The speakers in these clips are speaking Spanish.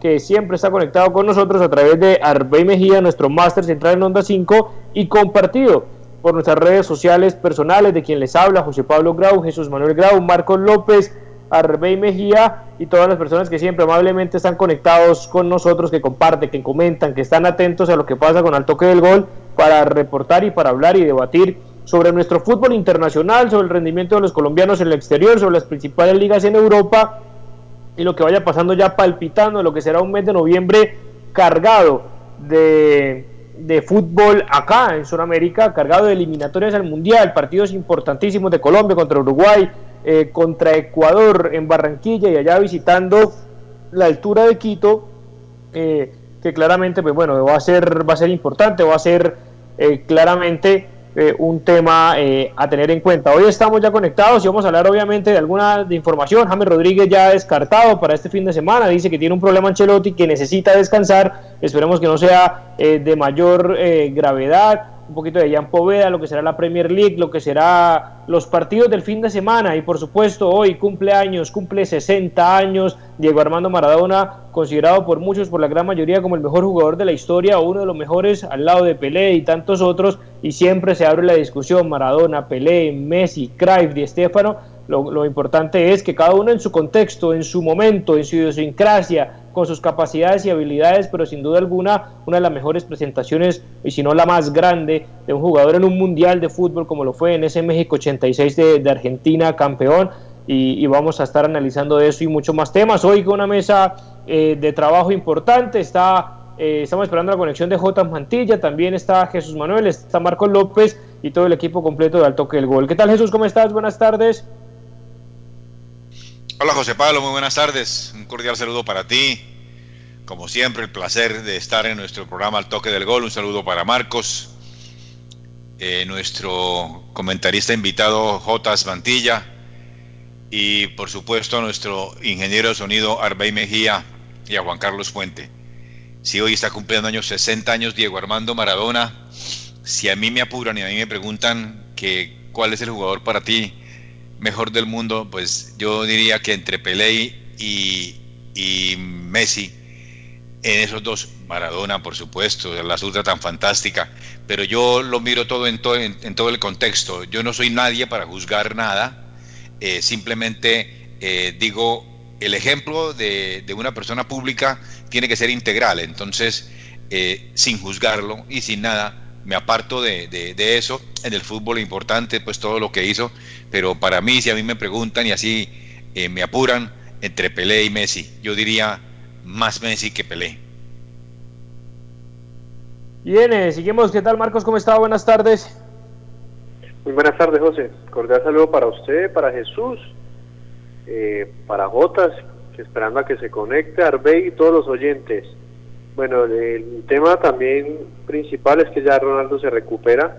que siempre está conectado con nosotros a través de Arbey Mejía, nuestro máster central en Onda 5 y compartido por nuestras redes sociales personales de quien les habla, José Pablo Grau, Jesús Manuel Grau, Marcos López, Arbey Mejía y todas las personas que siempre amablemente están conectados con nosotros, que comparten, que comentan, que están atentos a lo que pasa con el toque del gol para reportar y para hablar y debatir sobre nuestro fútbol internacional, sobre el rendimiento de los colombianos en el exterior, sobre las principales ligas en Europa y lo que vaya pasando ya palpitando lo que será un mes de noviembre cargado de, fútbol acá en Sudamérica, cargado de eliminatorias al Mundial, partidos importantísimos de Colombia contra Uruguay, eh, contra Ecuador en Barranquilla y allá visitando la altura de Quito, eh, que claramente pues bueno, va a ser, va a ser importante, va a ser eh, claramente eh, un tema eh, a tener en cuenta. Hoy estamos ya conectados y vamos a hablar obviamente de alguna de información. James Rodríguez ya descartado para este fin de semana, dice que tiene un problema Ancelotti que necesita descansar. Esperemos que no sea eh, de mayor gravedad un poquito de Jan Poveda, lo que será la Premier League, lo que será los partidos del fin de semana. Y por supuesto hoy cumple años, cumple 60 años Diego Armando Maradona, considerado por muchos, por la gran mayoría como el mejor jugador de la historia, uno de los mejores al lado de Pelé y tantos otros. Y siempre se abre la discusión Maradona, Pelé, Messi, Cruyff, Di Stéfano, lo, lo importante es que cada uno en su contexto, en su momento, en su idiosincrasia, con sus capacidades y habilidades, pero sin duda alguna una de las mejores presentaciones, y si no la más grande, de un jugador en un mundial de fútbol como lo fue en ese México 86 de, Argentina, campeón. Y, vamos a estar analizando eso y mucho más temas. Hoy con una mesa eh, de trabajo importante, está, eh, estamos esperando la conexión de J. Mantilla, también está Jesús Manuel, está Marcos López y todo el equipo completo de Al Toque del Gol. ¿Qué tal Jesús? ¿Cómo estás? Buenas tardes. Hola José Pablo, muy buenas tardes. Un cordial saludo para ti. Como siempre, el placer de estar en nuestro programa Al Toque del Gol. Un saludo para Marcos, eh, nuestro comentarista invitado Jotas Mantilla y por supuesto nuestro ingeniero de sonido Arbey Mejía y a Juan Carlos Fuente. Si hoy está cumpliendo años 60 años Diego Armando Maradona, si a mí me apuran y a mí me preguntan que cuál es el jugador para ti, mejor del mundo, pues yo diría que entre Pelé y, Messi, en esos dos, Maradona, por supuesto, la ultra tan fantástica, pero yo lo miro todo en, todo, en, todo el contexto. Yo no soy nadie para juzgar nada, eh, simplemente eh, digo, el ejemplo de, una persona pública tiene que ser integral, entonces, eh, sin juzgarlo y sin nada, me aparto de, de, eso. En el fútbol importante, pues todo lo que hizo, pero para mí, si a mí me preguntan y así eh, me apuran entre Pelé y Messi, yo diría más Messi que Pelé. Bien, eh, seguimos. ¿Qué tal, Marcos? ¿Cómo está? Buenas tardes. Muy buenas tardes, José. Cordial saludo para usted, para Jesús, eh, para Jotas, esperando a que se conecte, Arbey y todos los oyentes. Bueno, el tema también principal es que ya Ronaldo se recupera.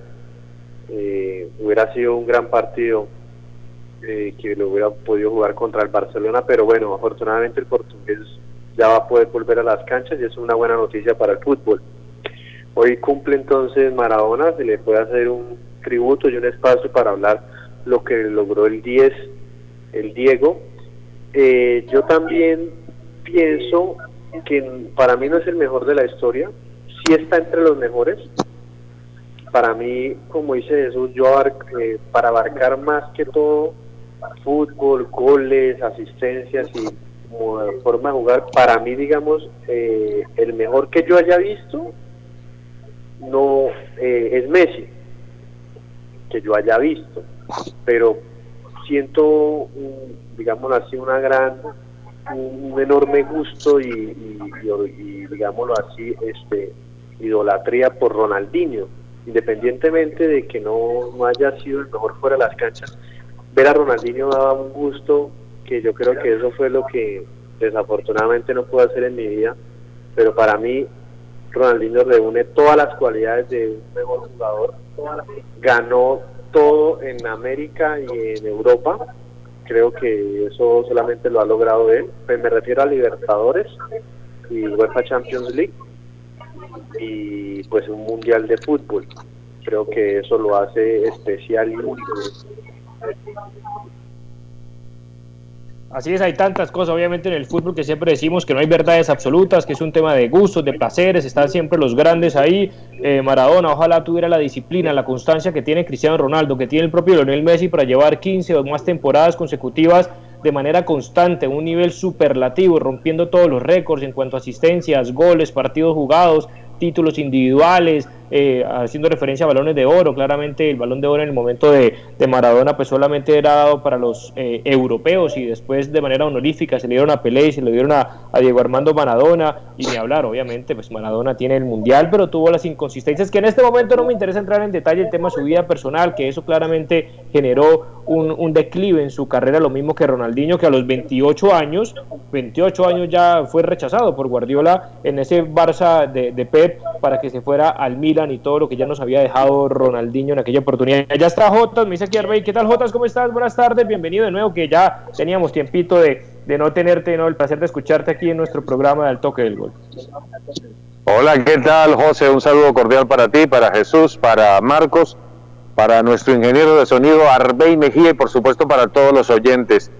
Eh, hubiera sido un gran partido eh, que lo hubiera podido jugar contra el Barcelona, pero bueno, afortunadamente el portugués ya va a poder volver a las canchas y es una buena noticia para el fútbol. Hoy cumple entonces Maradona, se le puede hacer un tributo y un espacio para hablar lo que logró el 10, el Diego. Eh, yo también pienso que para mí no es el mejor de la historia, sí está entre los mejores. Para mí, como dice Jesús, yo eh, para abarcar más que todo fútbol, goles, asistencias y forma de jugar, para mí, digamos, eh, el mejor que yo haya visto no eh, es Messi, que yo haya visto, pero siento, digamos así, una gran un enorme gusto y, digámoslo así, este, idolatría por Ronaldinho, independientemente de que no, haya sido el mejor fuera de las canchas. Ver a Ronaldinho daba un gusto que yo creo que eso fue lo que desafortunadamente no pude hacer en mi vida, pero para mí Ronaldinho reúne todas las cualidades de un mejor jugador, ganó todo en América y en Europa, creo que eso solamente lo ha logrado él. Pues me refiero a Libertadores y UEFA Champions League y pues un mundial de fútbol. Creo que eso lo hace especial y único. Así es, hay tantas cosas, obviamente, en el fútbol que siempre decimos que no hay verdades absolutas, que es un tema de gustos, de placeres, están siempre los grandes ahí. Eh, Maradona, ojalá tuviera la disciplina, la constancia que tiene Cristiano Ronaldo, que tiene el propio Lionel Messi para llevar 15 o más temporadas consecutivas de manera constante, un nivel superlativo, rompiendo todos los récords en cuanto a asistencias, goles, partidos jugados, títulos individuales, eh, haciendo referencia a balones de oro, claramente el balón de oro en el momento de, Maradona pues solamente era dado para los eh, europeos y después de manera honorífica se le dieron a Pelé y se le dieron a, Diego Armando Maradona. Y ni hablar, obviamente pues Maradona tiene el mundial pero tuvo las inconsistencias que en este momento no me interesa entrar en detalle el tema de su vida personal, que eso claramente generó un, declive en su carrera, lo mismo que Ronaldinho que a los 28 años, 28 años ya fue rechazado por Guardiola en ese Barça de, de Pep para que se fuera al Milan y todo lo que ya nos había dejado Ronaldinho en aquella oportunidad. Ya está Jotas, me dice aquí Arbey, ¿qué tal Jotas? ¿Cómo estás? Buenas tardes, bienvenido de nuevo, que ya teníamos tiempito de, de no tenerte, no el placer de escucharte aquí en nuestro programa del Toque del Gol. Hola, ¿qué tal José? Un saludo cordial para ti, para Jesús, para Marcos, para nuestro ingeniero de sonido Arbey Mejía y por supuesto para todos los oyentes.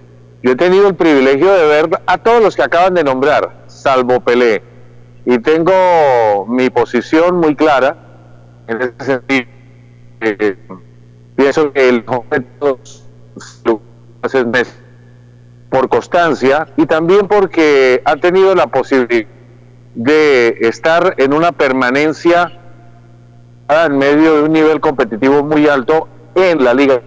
Yo he tenido el privilegio de ver a todos los que acaban de nombrar, salvo Pelé, y tengo mi posición muy clara en ese sentido, eh, pienso que el joven por constancia y también porque ha tenido la posibilidad de estar en una permanencia en medio de un nivel competitivo muy alto en la Liga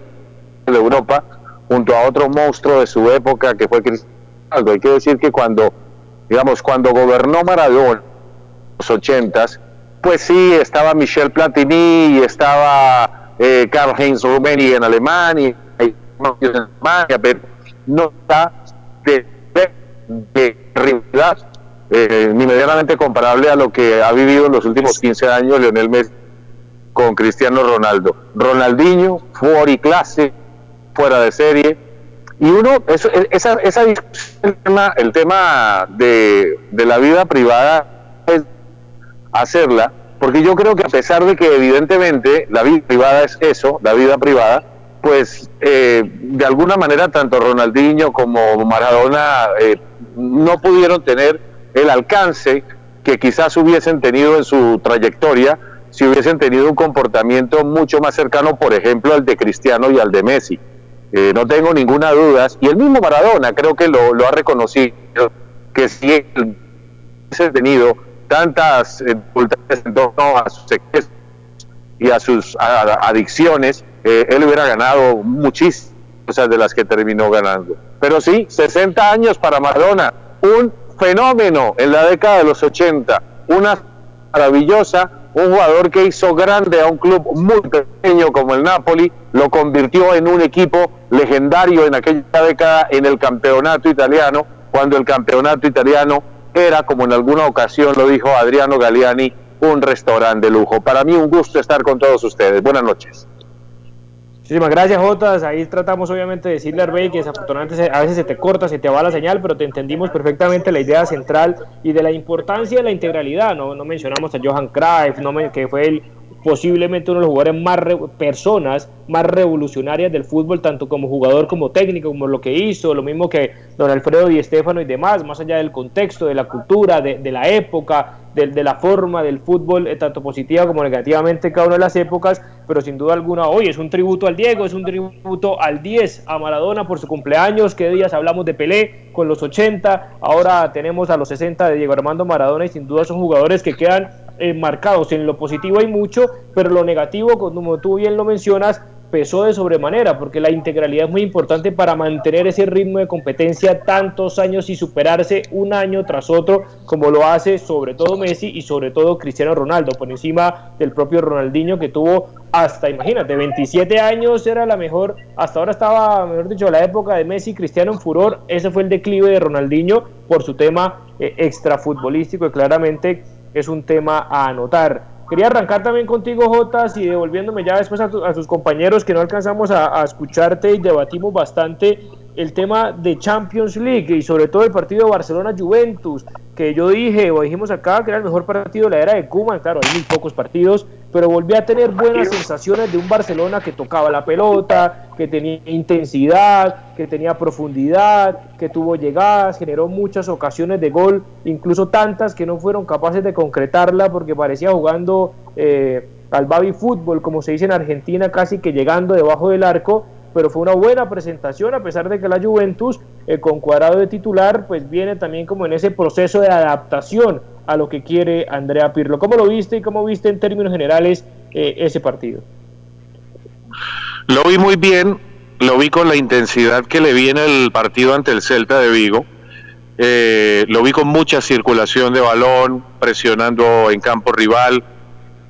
de Europa junto a otro monstruo de su época que fue Cristiano Hay que decir que cuando, digamos, cuando gobernó Maradona, los ochentas, pues sí, estaba Michel Platini y estaba eh, Karl Heinz Rummenigge en Alemania, en Alemania, pero no está de, de, rivalidad eh, ni medianamente comparable a lo que ha vivido en los últimos 15 años Lionel Messi con Cristiano Ronaldo. Ronaldinho, fuera y clase, fuera de serie. Y uno, eso, esa, esa el tema, el tema de, de la vida privada hacerla, porque yo creo que a pesar de que evidentemente la vida privada es eso, la vida privada, pues eh, de alguna manera tanto Ronaldinho como Maradona eh, no pudieron tener el alcance que quizás hubiesen tenido en su trayectoria si hubiesen tenido un comportamiento mucho más cercano, por ejemplo, al de Cristiano y al de Messi. Eh, no tengo ninguna duda. Y el mismo Maradona creo que lo, lo ha reconocido, que si él hubiese tenido tantas dificultades en torno a sus excesos y a sus adicciones, eh, él hubiera ganado muchísimas cosas de las que terminó ganando. Pero sí, 60 años para Maradona, un fenómeno en la década de los 80, una maravillosa, un jugador que hizo grande a un club muy pequeño como el Napoli, lo convirtió en un equipo legendario en aquella década en el campeonato italiano, cuando el campeonato italiano era, como en alguna ocasión lo dijo Adriano Galiani, un restaurante de lujo. Para mí un gusto estar con todos ustedes. Buenas noches. Muchísimas gracias, Jotas. Ahí tratamos obviamente de decirle a Arbey que desafortunadamente a veces se te corta, se te va la señal, pero te entendimos perfectamente la idea central y de la importancia de la integralidad. No, no mencionamos a Johan Cruyff, no que fue el posiblemente uno de los jugadores más personas más revolucionarias del fútbol, tanto como jugador como técnico, como lo que hizo, lo mismo que don Alfredo Di Stefano y demás, más allá del contexto, de la cultura, de, la época, de, la forma del fútbol, eh, tanto positiva como negativamente cada una de las épocas, pero sin duda alguna hoy es un tributo al Diego, es un tributo al 10, a Maradona por su cumpleaños, qué días hablamos de Pelé con los 80, ahora tenemos a los 60 de Diego Armando Maradona y sin duda son jugadores que quedan eh, marcados. En lo positivo hay mucho, pero lo negativo, como tú bien lo mencionas, pesó de sobremanera, porque la integralidad es muy importante para mantener ese ritmo de competencia tantos años y superarse un año tras otro, como lo hace sobre todo Messi y sobre todo Cristiano Ronaldo, por encima del propio Ronaldinho que tuvo hasta, imagínate, 27 años era la mejor, hasta ahora estaba, mejor dicho, la época de Messi Cristiano en furor, ese fue el declive de Ronaldinho por su tema eh, extrafutbolístico y claramente es un tema a anotar. Quería arrancar también contigo, Jotas, y devolviéndome ya después a, tus compañeros que no alcanzamos a, escucharte y debatimos bastante el tema de Champions League y sobre todo el partido Barcelona-Juventus, que yo dije o dijimos acá que era el mejor partido de la era de Cuba, claro, hay muy pocos partidos, pero volví a tener buenas sensaciones de un Barcelona que tocaba la pelota, que tenía intensidad, que tenía profundidad, que tuvo llegadas, generó muchas ocasiones de gol, incluso tantas que no fueron capaces de concretarla porque parecía jugando eh, al baby fútbol, como se dice en Argentina, casi que llegando debajo del arco pero fue una buena presentación a pesar de que la Juventus eh, con cuadrado de titular pues viene también como en ese proceso de adaptación a lo que quiere Andrea Pirlo. ¿Cómo lo viste y cómo viste en términos generales eh, ese partido? Lo vi muy bien, lo vi con la intensidad que le viene el partido ante el Celta de Vigo. Eh, lo vi con mucha circulación de balón, presionando en campo rival,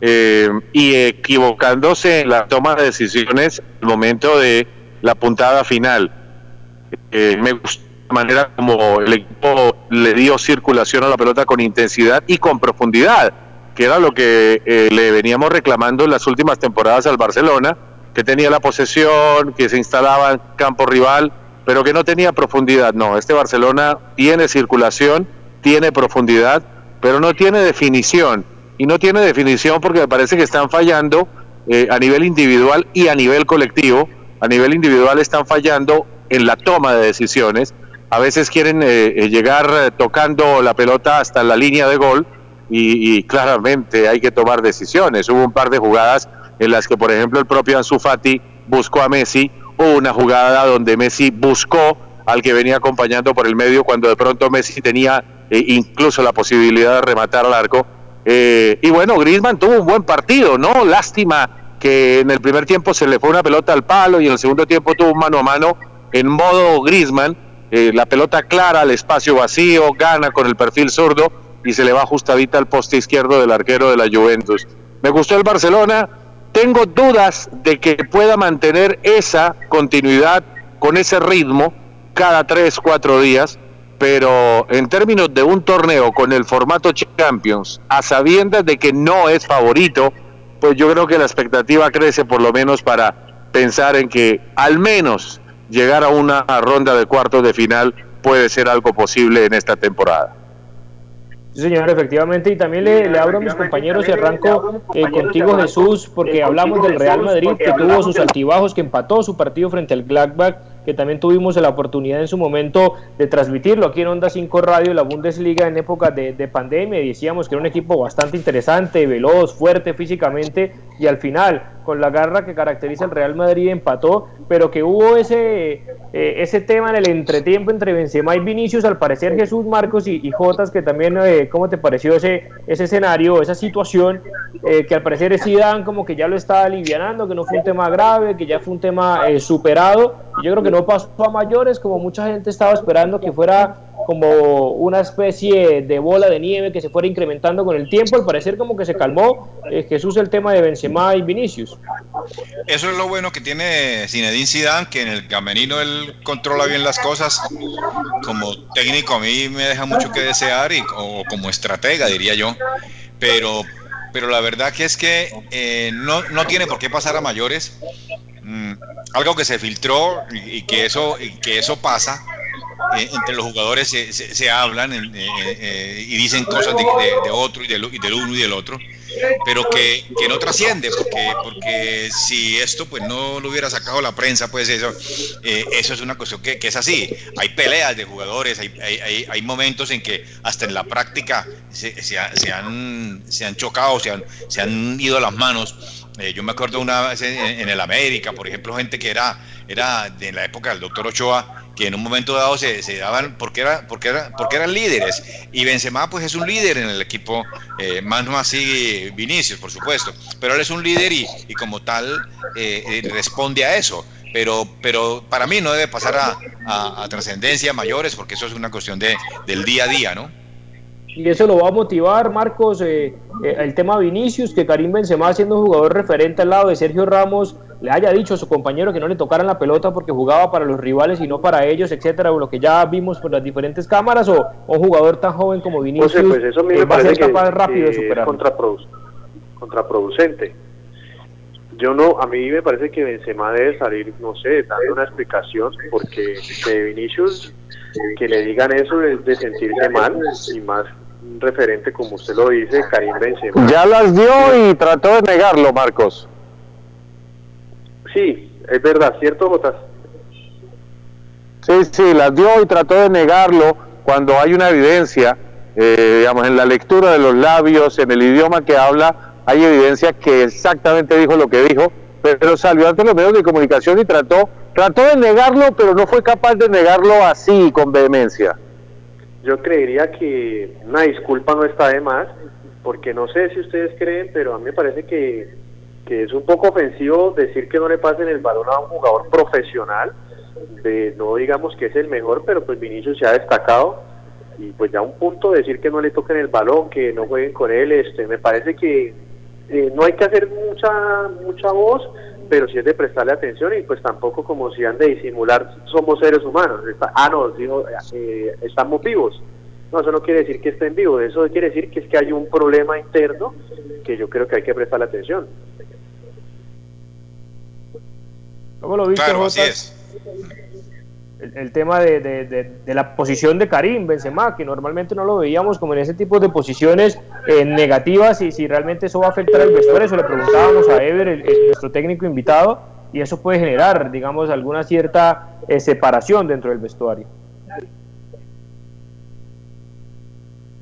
eh, y equivocándose en la toma de decisiones el momento de la puntada final. Eh, me gustó la manera como el equipo le dio circulación a la pelota con intensidad y con profundidad, que era lo que eh, le veníamos reclamando en las últimas temporadas al Barcelona, que tenía la posesión, que se instalaba en campo rival, pero que no tenía profundidad. No, este Barcelona tiene circulación, tiene profundidad, pero no tiene definición y no tiene definición porque me parece que están fallando eh, a nivel individual y a nivel colectivo. A nivel individual están fallando en la toma de decisiones. A veces quieren eh, eh, llegar tocando la pelota hasta la línea de gol y, claramente hay que tomar decisiones. Hubo un par de jugadas en las que, por ejemplo, el propio Ansu Fati buscó a Messi. Hubo una jugada donde Messi buscó al que venía acompañando por el medio cuando de pronto Messi tenía incluso la posibilidad de rematar al arco eh, y bueno, Griezmann tuvo un buen partido, ¿no? Lástima que en el primer tiempo se le fue una pelota al palo y en el segundo tiempo tuvo un mano a mano en modo Griezmann. Eh, la pelota clara al espacio vacío, gana con el perfil zurdo y se le va ajustadita al poste izquierdo del arquero de la Juventus. Me gustó el Barcelona. Tengo dudas de que pueda mantener esa continuidad con ese ritmo cada tres, cuatro días pero en términos de un torneo con el formato Champions, a sabiendas de que no es favorito, pues yo creo que la expectativa crece por lo menos para pensar en que al menos llegar a una ronda de cuartos de final puede ser algo posible en esta temporada. Sí, señor, efectivamente. Y también le, le abro a mis compañeros y arranco eh, contigo, Jesús, porque hablamos del Real Madrid, que tuvo sus altibajos, que empató su partido frente al Gladbach que también tuvimos la oportunidad en su momento de transmitirlo aquí en Onda 5 Radio, la Bundesliga en época de, de pandemia, decíamos que era un equipo bastante interesante, veloz, fuerte físicamente, y al final, con la garra que caracteriza el Real Madrid, empató, pero que hubo ese, eh, ese tema en el entretiempo entre Benzema y Vinicius, al parecer Jesús Marcos y, Jotas, que también, eh, ¿cómo te pareció ese, ese escenario, esa situación, eh, que al parecer Zidane como que ya lo estaba alivianando, que no fue un tema grave, que ya fue un tema superado, yo creo que no pasó a mayores como mucha gente estaba esperando que fuera como una especie de bola de nieve que se fuera incrementando con el tiempo. Al parecer como que se calmó eh, Jesús el tema de Benzema y Vinicius. Eso es lo bueno que tiene Zinedine Zidane, que en el camerino él controla bien las cosas. Como técnico a mí me deja mucho que desear y o como estratega diría yo. Pero pero la verdad que es que eh, no, no tiene por qué pasar a mayores. Mm, algo que se filtró y, que eso y que eso pasa eh, entre los jugadores se, se, hablan eh, eh, y dicen cosas de, otro y del, y del, uno y del otro, pero que, que, no trasciende, porque, porque si esto pues no lo hubiera sacado la prensa, pues eso, eso es una cuestión que, que, es así. Hay peleas de jugadores, hay, hay, hay momentos en que hasta en la práctica se, se, han, se han chocado, se han, se han ido las manos. yo me acuerdo una vez en, el América, por ejemplo, gente que era, era de la época del doctor Ochoa, que en un momento dado se, daban porque era porque era porque eran líderes. Y Benzema pues es un líder en el equipo eh, más no así Vinicius por supuesto. Pero él es un líder y, y como tal eh, eh, responde a eso. Pero pero para mí no debe pasar a, a, trascendencia mayores porque eso es una cuestión de del día a día no y eso lo va a motivar Marcos el tema Vinicius que Karim Benzema siendo jugador referente al lado de Sergio Ramos le haya dicho a su compañero que no le tocaran la pelota porque jugaba para los rivales y no para ellos, etcétera, lo que ya vimos por las diferentes cámaras, o un jugador tan joven como Vinicius pues eso me eh, va a ser capaz rápido de superar. Contraproducente. yo no, a mí me parece que Benzema debe salir, no sé, dando una explicación, porque de Vinicius que le digan eso es de sentirse mal y más referente, como usted lo dice, Karim Benzema. Ya las dio y trató de negarlo, Marcos. Sí, es verdad, ¿cierto, Jotas? Sí, sí, las dio y trató de negarlo cuando hay una evidencia, eh, digamos, en la lectura de los labios, en el idioma que habla, hay evidencia que exactamente dijo lo que dijo, pero salió ante los medios de comunicación y trató, trató de negarlo, pero no fue capaz de negarlo así, con vehemencia. Yo creería que una disculpa no está de más, porque no sé si ustedes creen, pero a mí me parece que, que es un poco ofensivo decir que no le pasen el balón a un jugador profesional, de, no digamos que es el mejor, pero pues Vinicius se ha destacado y pues ya un punto decir que no le toquen el balón, que no jueguen con él, este, me parece que eh, no hay que hacer mucha mucha voz, pero sí es de prestarle atención y pues tampoco como si han de disimular, somos seres humanos. ah, no, digo, eh, estamos vivos. No, eso no quiere decir que estén vivos, eso quiere decir que es que hay un problema interno que yo creo que hay que prestarle atención. ¿Cómo lo viste, claro, el, tema de, la posición de Karim Benzema, que normalmente no lo veíamos como en ese tipo de posiciones eh, negativas y si realmente eso va a afectar al vestuario, eso le preguntábamos a Ever, nuestro técnico invitado, y eso puede generar, digamos, alguna cierta eh, separación dentro del vestuario.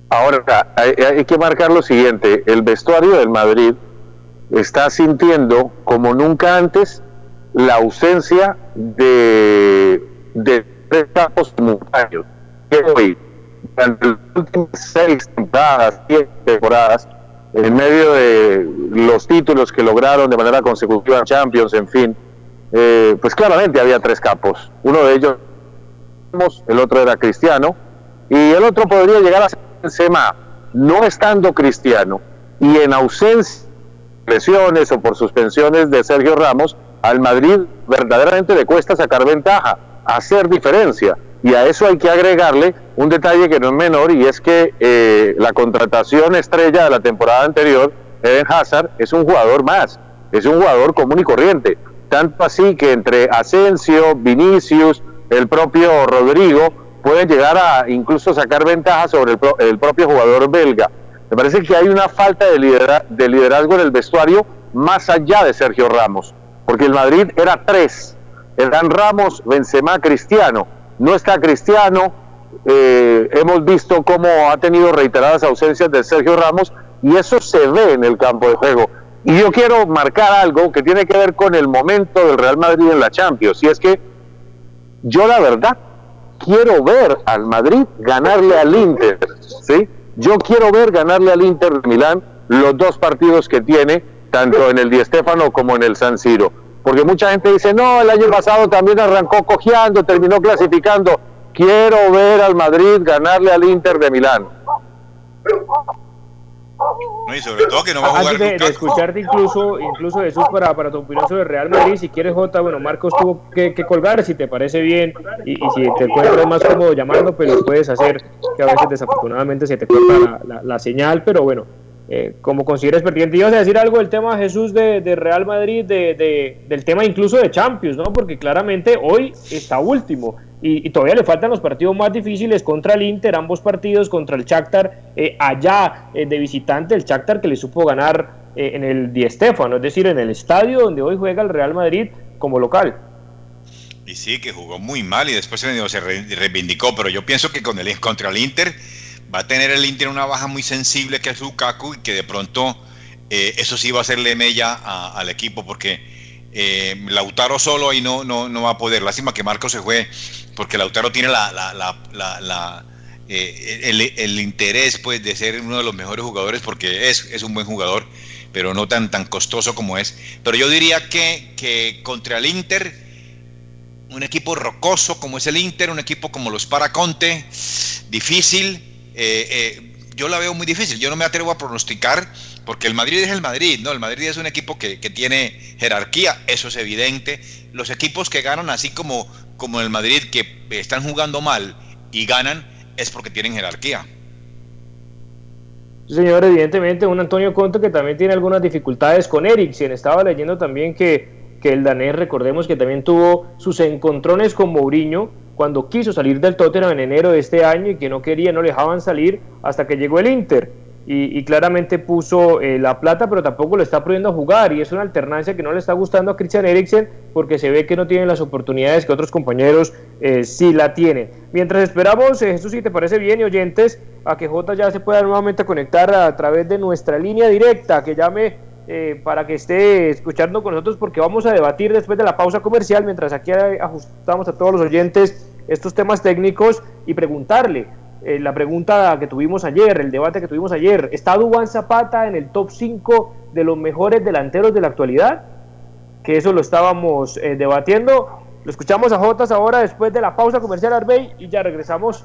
Ahora, hay, hay que marcar lo siguiente, el vestuario del Madrid está sintiendo como nunca antes la ausencia de de tres campos simultáneos. Que hoy, durante las últimas seis temporadas, siete temporadas, en medio de los títulos que lograron de manera consecutiva en Champions, en fin, eh, pues claramente había tres campos. Uno de ellos, el otro era Cristiano, y el otro podría llegar a ser no estando Cristiano, y en ausencia de lesiones o por suspensiones de Sergio Ramos, al Madrid verdaderamente le cuesta sacar ventaja hacer diferencia. Y a eso hay que agregarle un detalle que no es menor y es que eh, la contratación estrella de la temporada anterior, Eden Hazard, es un jugador más, es un jugador común y corriente. Tanto así que entre Asensio, Vinicius, el propio Rodrigo, pueden llegar a incluso sacar ventaja sobre el, propio jugador belga. Me parece que hay una falta de, de liderazgo en el vestuario más allá de Sergio Ramos, porque el Madrid era tres Dan Ramos, Benzema, Cristiano. No está Cristiano, eh, hemos visto cómo ha tenido reiteradas ausencias de Sergio Ramos y eso se ve en el campo de juego. Y yo quiero marcar algo que tiene que ver con el momento del Real Madrid en la Champions, y es que yo la verdad quiero ver al Madrid ganarle al Inter, ¿sí? Yo quiero ver ganarle al Inter de Milán los dos partidos que tiene, tanto en el Di Stéfano como en el San Siro. Porque mucha gente dice, no, el año pasado también arrancó cojeando, terminó clasificando. Quiero ver al Madrid ganarle al Inter de Milán. No, y sobre todo que no va a jugar Antes de, escucharte incluso, incluso Jesús, para, para tu opinión sobre Real Madrid, si quieres Jota, bueno, Marcos tuvo que, colgar, si te parece bien, y, si te encuentras más cómodo llamando, pues lo puedes hacer, que a veces desafortunadamente se te corta la, la señal, pero bueno, eh, como consideres pertinente. Ibas a decir algo del tema, Jesús, de, Real Madrid, de, del tema incluso de Champions, ¿no? Porque claramente hoy está último y, todavía le faltan los partidos más difíciles contra el Inter, ambos partidos contra el Shakhtar, eh, allá eh, de visitante, el Shakhtar que le supo ganar en el Di es decir, en el estadio donde hoy juega el Real Madrid como local. Y sí, que jugó muy mal y después se reivindicó, pero yo pienso que con el, contra el Inter va a tener el Inter una baja muy sensible que es Lukaku y que de pronto eh, eso sí va a hacerle mella al equipo porque eh, Lautaro solo ahí no, no, no va a poder. Lástima que Marco se fue porque Lautaro tiene eh, el, interés pues de ser uno de los mejores jugadores porque es, es un buen jugador pero no tan, tan costoso como es. Pero yo diría que, que contra el Inter un equipo rocoso como es el Inter, un equipo como los Paraconte, difícil, eh, eh, yo la veo muy difícil. Yo no me atrevo a pronosticar porque el Madrid es el Madrid, ¿no? El Madrid es un equipo que, tiene jerarquía, eso es evidente. Los equipos que ganan, así como, como el Madrid, que están jugando mal y ganan, es porque tienen jerarquía. Señor, evidentemente un Antonio Conte que también tiene algunas dificultades con Eriksen. Estaba leyendo también que, que el danés, recordemos que también tuvo sus encontrones con Mourinho cuando quiso salir del Tottenham en enero de este año y que no quería, no le dejaban salir hasta que llegó el Inter y, claramente puso eh, la plata, pero tampoco lo está pudiendo jugar y es una alternancia que no le está gustando a Christian Eriksen porque se ve que no tiene las oportunidades que otros compañeros eh, sí la tienen. Mientras esperamos, eh, Jesús, si te parece bien y oyentes, a que J ya se pueda nuevamente conectar a, través de nuestra línea directa, que llame para que esté escuchando con nosotros porque vamos a debatir después de la pausa comercial, mientras aquí ajustamos a todos los oyentes estos temas técnicos y preguntarle eh, la pregunta que tuvimos ayer, el debate que tuvimos ayer, ¿está Dubán Zapata en el top 5 de los mejores delanteros de la actualidad? Que eso lo estábamos eh, debatiendo. Lo escuchamos a Jotas ahora después de la pausa comercial Arbey y ya regresamos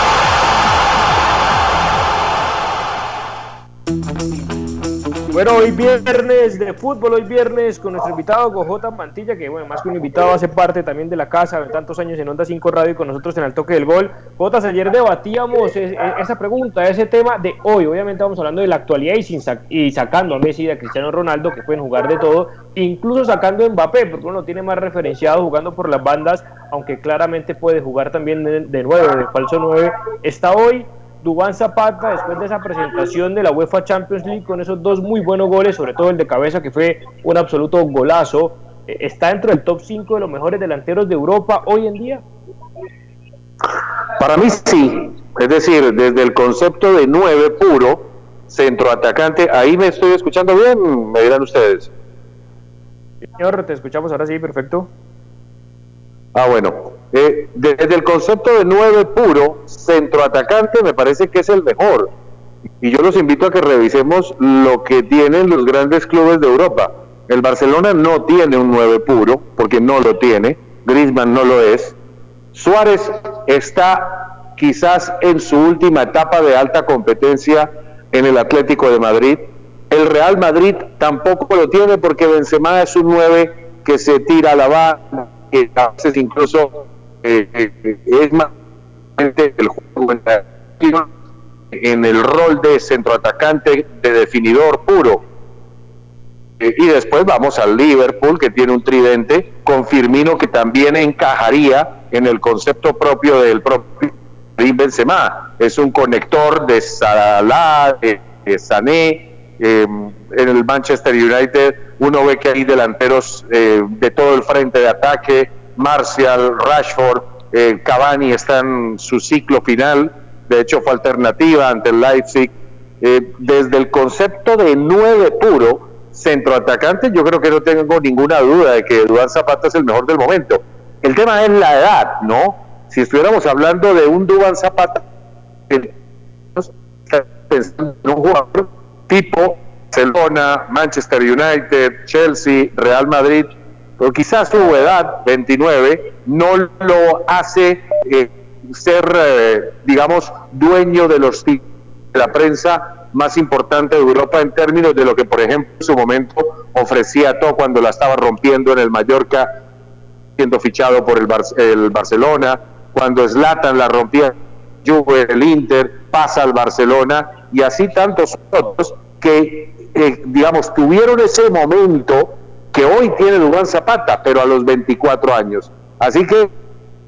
Bueno, hoy viernes de fútbol, hoy viernes con nuestro invitado Gojota Mantilla, que bueno, más que un invitado hace parte también de la casa, de tantos años en Onda 5 Radio y con nosotros en el toque del gol. Jotas, ayer debatíamos esa pregunta, ese tema de hoy, obviamente vamos hablando de la actualidad y, sin y sacando a Messi y a Cristiano Ronaldo, que pueden jugar de todo, incluso sacando a Mbappé, porque uno tiene más referenciado jugando por las bandas, aunque claramente puede jugar también de, de nueve, de falso 9. Está hoy Dubán Zapata, después de esa presentación de la UEFA Champions League, con esos dos muy buenos goles, sobre todo el de cabeza, que fue un absoluto golazo, eh, ¿está dentro del top 5 de los mejores delanteros de Europa hoy en día? Para mí sí, es decir, desde el concepto de 9 puro, centroatacante, ahí me estoy escuchando bien, me dirán ustedes. Señor, te escuchamos ahora sí, perfecto. Ah, bueno. Eh, desde el concepto de nueve puro, centroatacante me parece que es el mejor. Y yo los invito a que revisemos lo que tienen los grandes clubes de Europa. El Barcelona no tiene un nueve puro, porque no lo tiene. Griezmann no lo es. Suárez está quizás en su última etapa de alta competencia en el Atlético de Madrid. El Real Madrid tampoco lo tiene porque Benzema es un nueve que se tira a la banda que a veces incluso eh, eh, es más el juego en, el rol de centroatacante de definidor puro. Eh, y después vamos al Liverpool, que tiene un tridente, con Firmino, que también encajaría en el concepto propio del propio Benzema. Es un conector de Salah, de, Sané. En el Manchester United uno ve que hay delanteros de todo el frente de ataque, Martial, Rashford, eh, Cavani está en su ciclo final, de hecho fue alternativa ante el Leipzig. Eh, desde el concepto de nueve puro, centroatacante, yo creo que no tengo ninguna duda de que Duan Zapata es el mejor del momento. El tema es la edad, ¿no? Si estuviéramos hablando de un Duan Zapata, pensando en un jugador tipo Barcelona, Manchester United, Chelsea, Real Madrid, pero quizás su edad, 29, no lo hace eh, ser, eh, digamos, dueño de los de la prensa más importante de Europa en términos de lo que, por ejemplo, en su momento ofrecía todo cuando la estaba rompiendo en el Mallorca, siendo fichado por el, el Barcelona, cuando Zlatan la rompía Juve, el Inter, pasa al Barcelona y así tantos otros que, eh, digamos, tuvieron ese momento que hoy tiene Dubán Zapata, pero a los 24 años. Así que,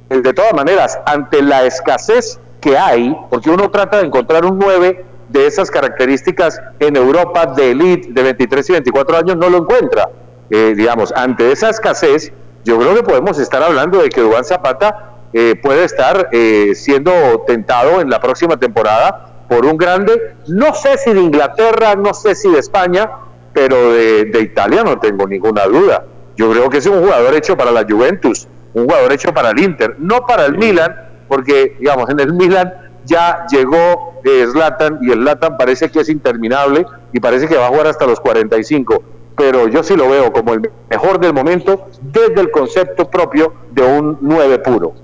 eh, de todas maneras, ante la escasez que hay, porque uno trata de encontrar un 9 de esas características en Europa de elite de 23 y 24 años, no lo encuentra. Eh, digamos, ante esa escasez, yo creo que podemos estar hablando de que Dubán Zapata eh, puede estar siendo tentado en la próxima temporada por un grande, no sé si de Inglaterra, no sé si de España, pero de, Italia no tengo ninguna duda. Yo creo que es un jugador hecho para la Juventus, un jugador hecho para el Inter, no para el Milan, porque digamos en el Milan ya llegó eh, Zlatan y el Zlatan parece que es interminable y parece que va a jugar hasta los 45, pero yo sí lo veo como el mejor del momento desde el concepto propio de un 9 puro.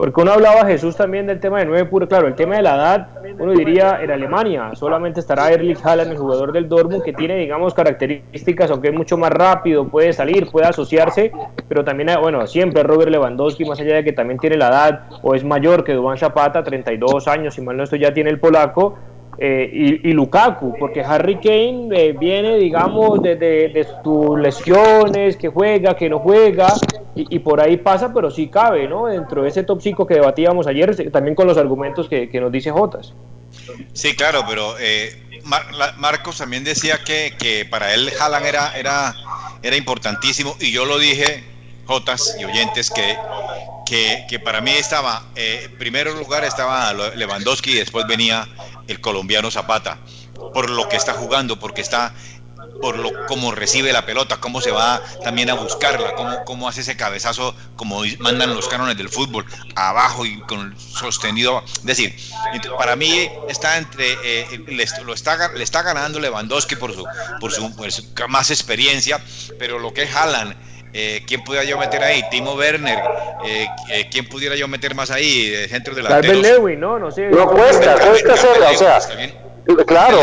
Porque uno hablaba, Jesús, también del tema de nueve puro, claro, el tema de la edad, uno diría en Alemania, solamente estará Erlich Haaland, el jugador del Dortmund, que tiene, digamos, características, aunque es mucho más rápido, puede salir, puede asociarse, pero también, bueno, siempre Robert Lewandowski, más allá de que también tiene la edad, o es mayor que Duván Zapata, 32 años, si mal no estoy, ya tiene el polaco, eh, y, Lukaku, porque Harry Kane eh, viene, digamos, de, de, sus lesiones, que juega, que no juega, y, por ahí pasa, pero sí cabe, ¿no? Dentro de ese top 5 que debatíamos ayer, también con los argumentos que, nos dice Jotas. Sí, claro, pero eh, Marcos también decía que, que para él Haaland era, era, era importantísimo, y yo lo dije, Jotas y oyentes, que que, para mí estaba, eh, en primer lugar estaba Lewandowski y después venía el colombiano Zapata, por lo que está jugando, porque está por lo cómo recibe la pelota, cómo se va también a buscarla, cómo, cómo hace ese cabezazo, como mandan los cánones del fútbol, abajo y con sostenido. Es decir, para mí está entre, eh, le, lo está, le está ganando Lewandowski por su, por su, más experiencia, pero lo que es Haaland eh, ¿Quién pudiera yo meter ahí? Timo Werner. Eh, eh, ¿Quién pudiera yo meter más ahí? Centro de la Lewin, ¿no? No sé. No cuesta, cuesta hacerlo. O sea, claro,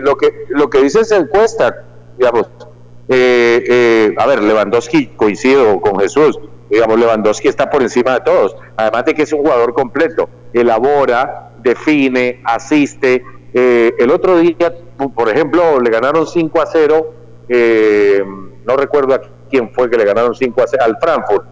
lo, que, lo que dice es encuesta, digamos. a ver, Lewandowski, coincido con Jesús. Digamos, Lewandowski está por encima de todos. Además de que es un jugador completo. Elabora, define, asiste. el otro día, por ejemplo, le ganaron 5 a 0. no recuerdo aquí quién fue que le ganaron 5 a 0 al Frankfurt.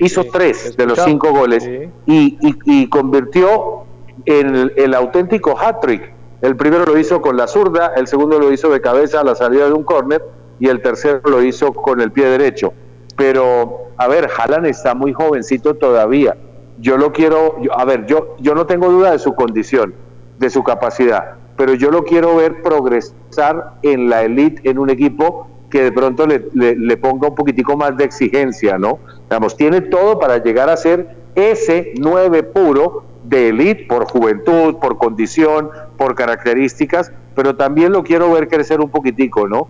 hizo tres de los cinco goles y, convirtió en el, auténtico hat-trick. El primero lo hizo con la zurda, el segundo lo hizo de cabeza a la salida de un córner y el tercero lo hizo con el pie derecho. Pero, a ver, Haaland está muy jovencito todavía. Yo lo quiero, a ver, yo, yo no tengo duda de su condición, de su capacidad, pero yo lo quiero ver progresar en la elite, en un equipo que de pronto le, ponga un poquitico más de exigencia, ¿no? Digamos, tiene todo para llegar a ser ese 9 puro de elite por juventud, por condición, por características, pero también lo quiero ver crecer un poquitico, ¿no?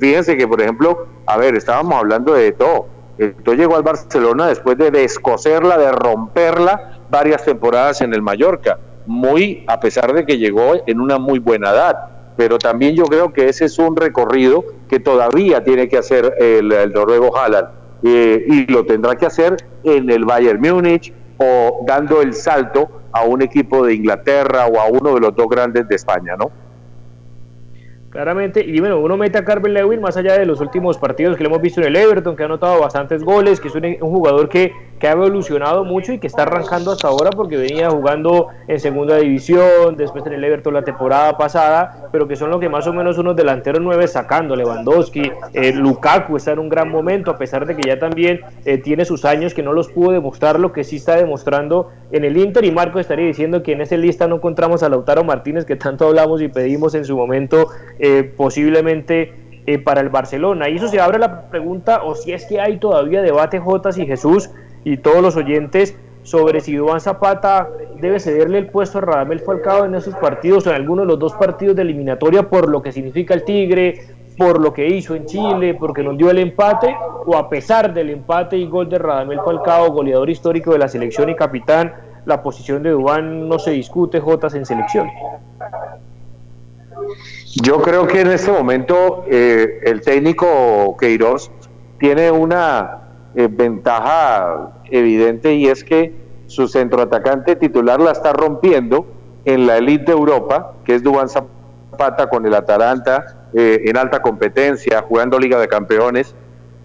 Fíjense que, por ejemplo, a ver, estábamos hablando de todo. Esto llegó al Barcelona después de descoserla, de romperla varias temporadas en el Mallorca, muy a pesar de que llegó en una muy buena edad pero también yo creo que ese es un recorrido que todavía tiene que hacer el, noruego Haaland eh, y lo tendrá que hacer en el Bayern Múnich o dando el salto a un equipo de Inglaterra o a uno de los dos grandes de España, ¿no? Claramente, y bueno, uno mete a Carmen Lewin más allá de los últimos partidos que le hemos visto en el Everton, que ha anotado bastantes goles, que es un, jugador que, que, ha evolucionado mucho y que está arrancando hasta ahora porque venía jugando en segunda división, después en el Everton la temporada pasada, pero que son lo que más o menos unos delanteros nueve sacando, Lewandowski, eh, Lukaku está en un gran momento, a pesar de que ya también eh, tiene sus años que no los pudo demostrar, lo que sí está demostrando en el Inter, y Marco estaría diciendo que en esa lista no encontramos a Lautaro Martínez, que tanto hablamos y pedimos en su momento eh, posiblemente eh, para el Barcelona. Y eso se abre la pregunta, o si es que hay todavía debate Jotas y Jesús y todos los oyentes sobre si Duván Zapata debe cederle el puesto a Radamel Falcao en esos partidos o en alguno de los dos partidos de eliminatoria por lo que significa el Tigre, por lo que hizo en Chile, porque nos dio el empate, o a pesar del empate y gol de Radamel Falcao, goleador histórico de la selección y capitán, la posición de Dubán no se discute, Jotas, en selección. Yo creo que en este momento eh, el técnico Queiroz tiene una eh, ventaja evidente y es que su centroatacante titular la está rompiendo en la elite de Europa, que es Dubán Zapata con el Atalanta eh, en alta competencia, jugando Liga de Campeones.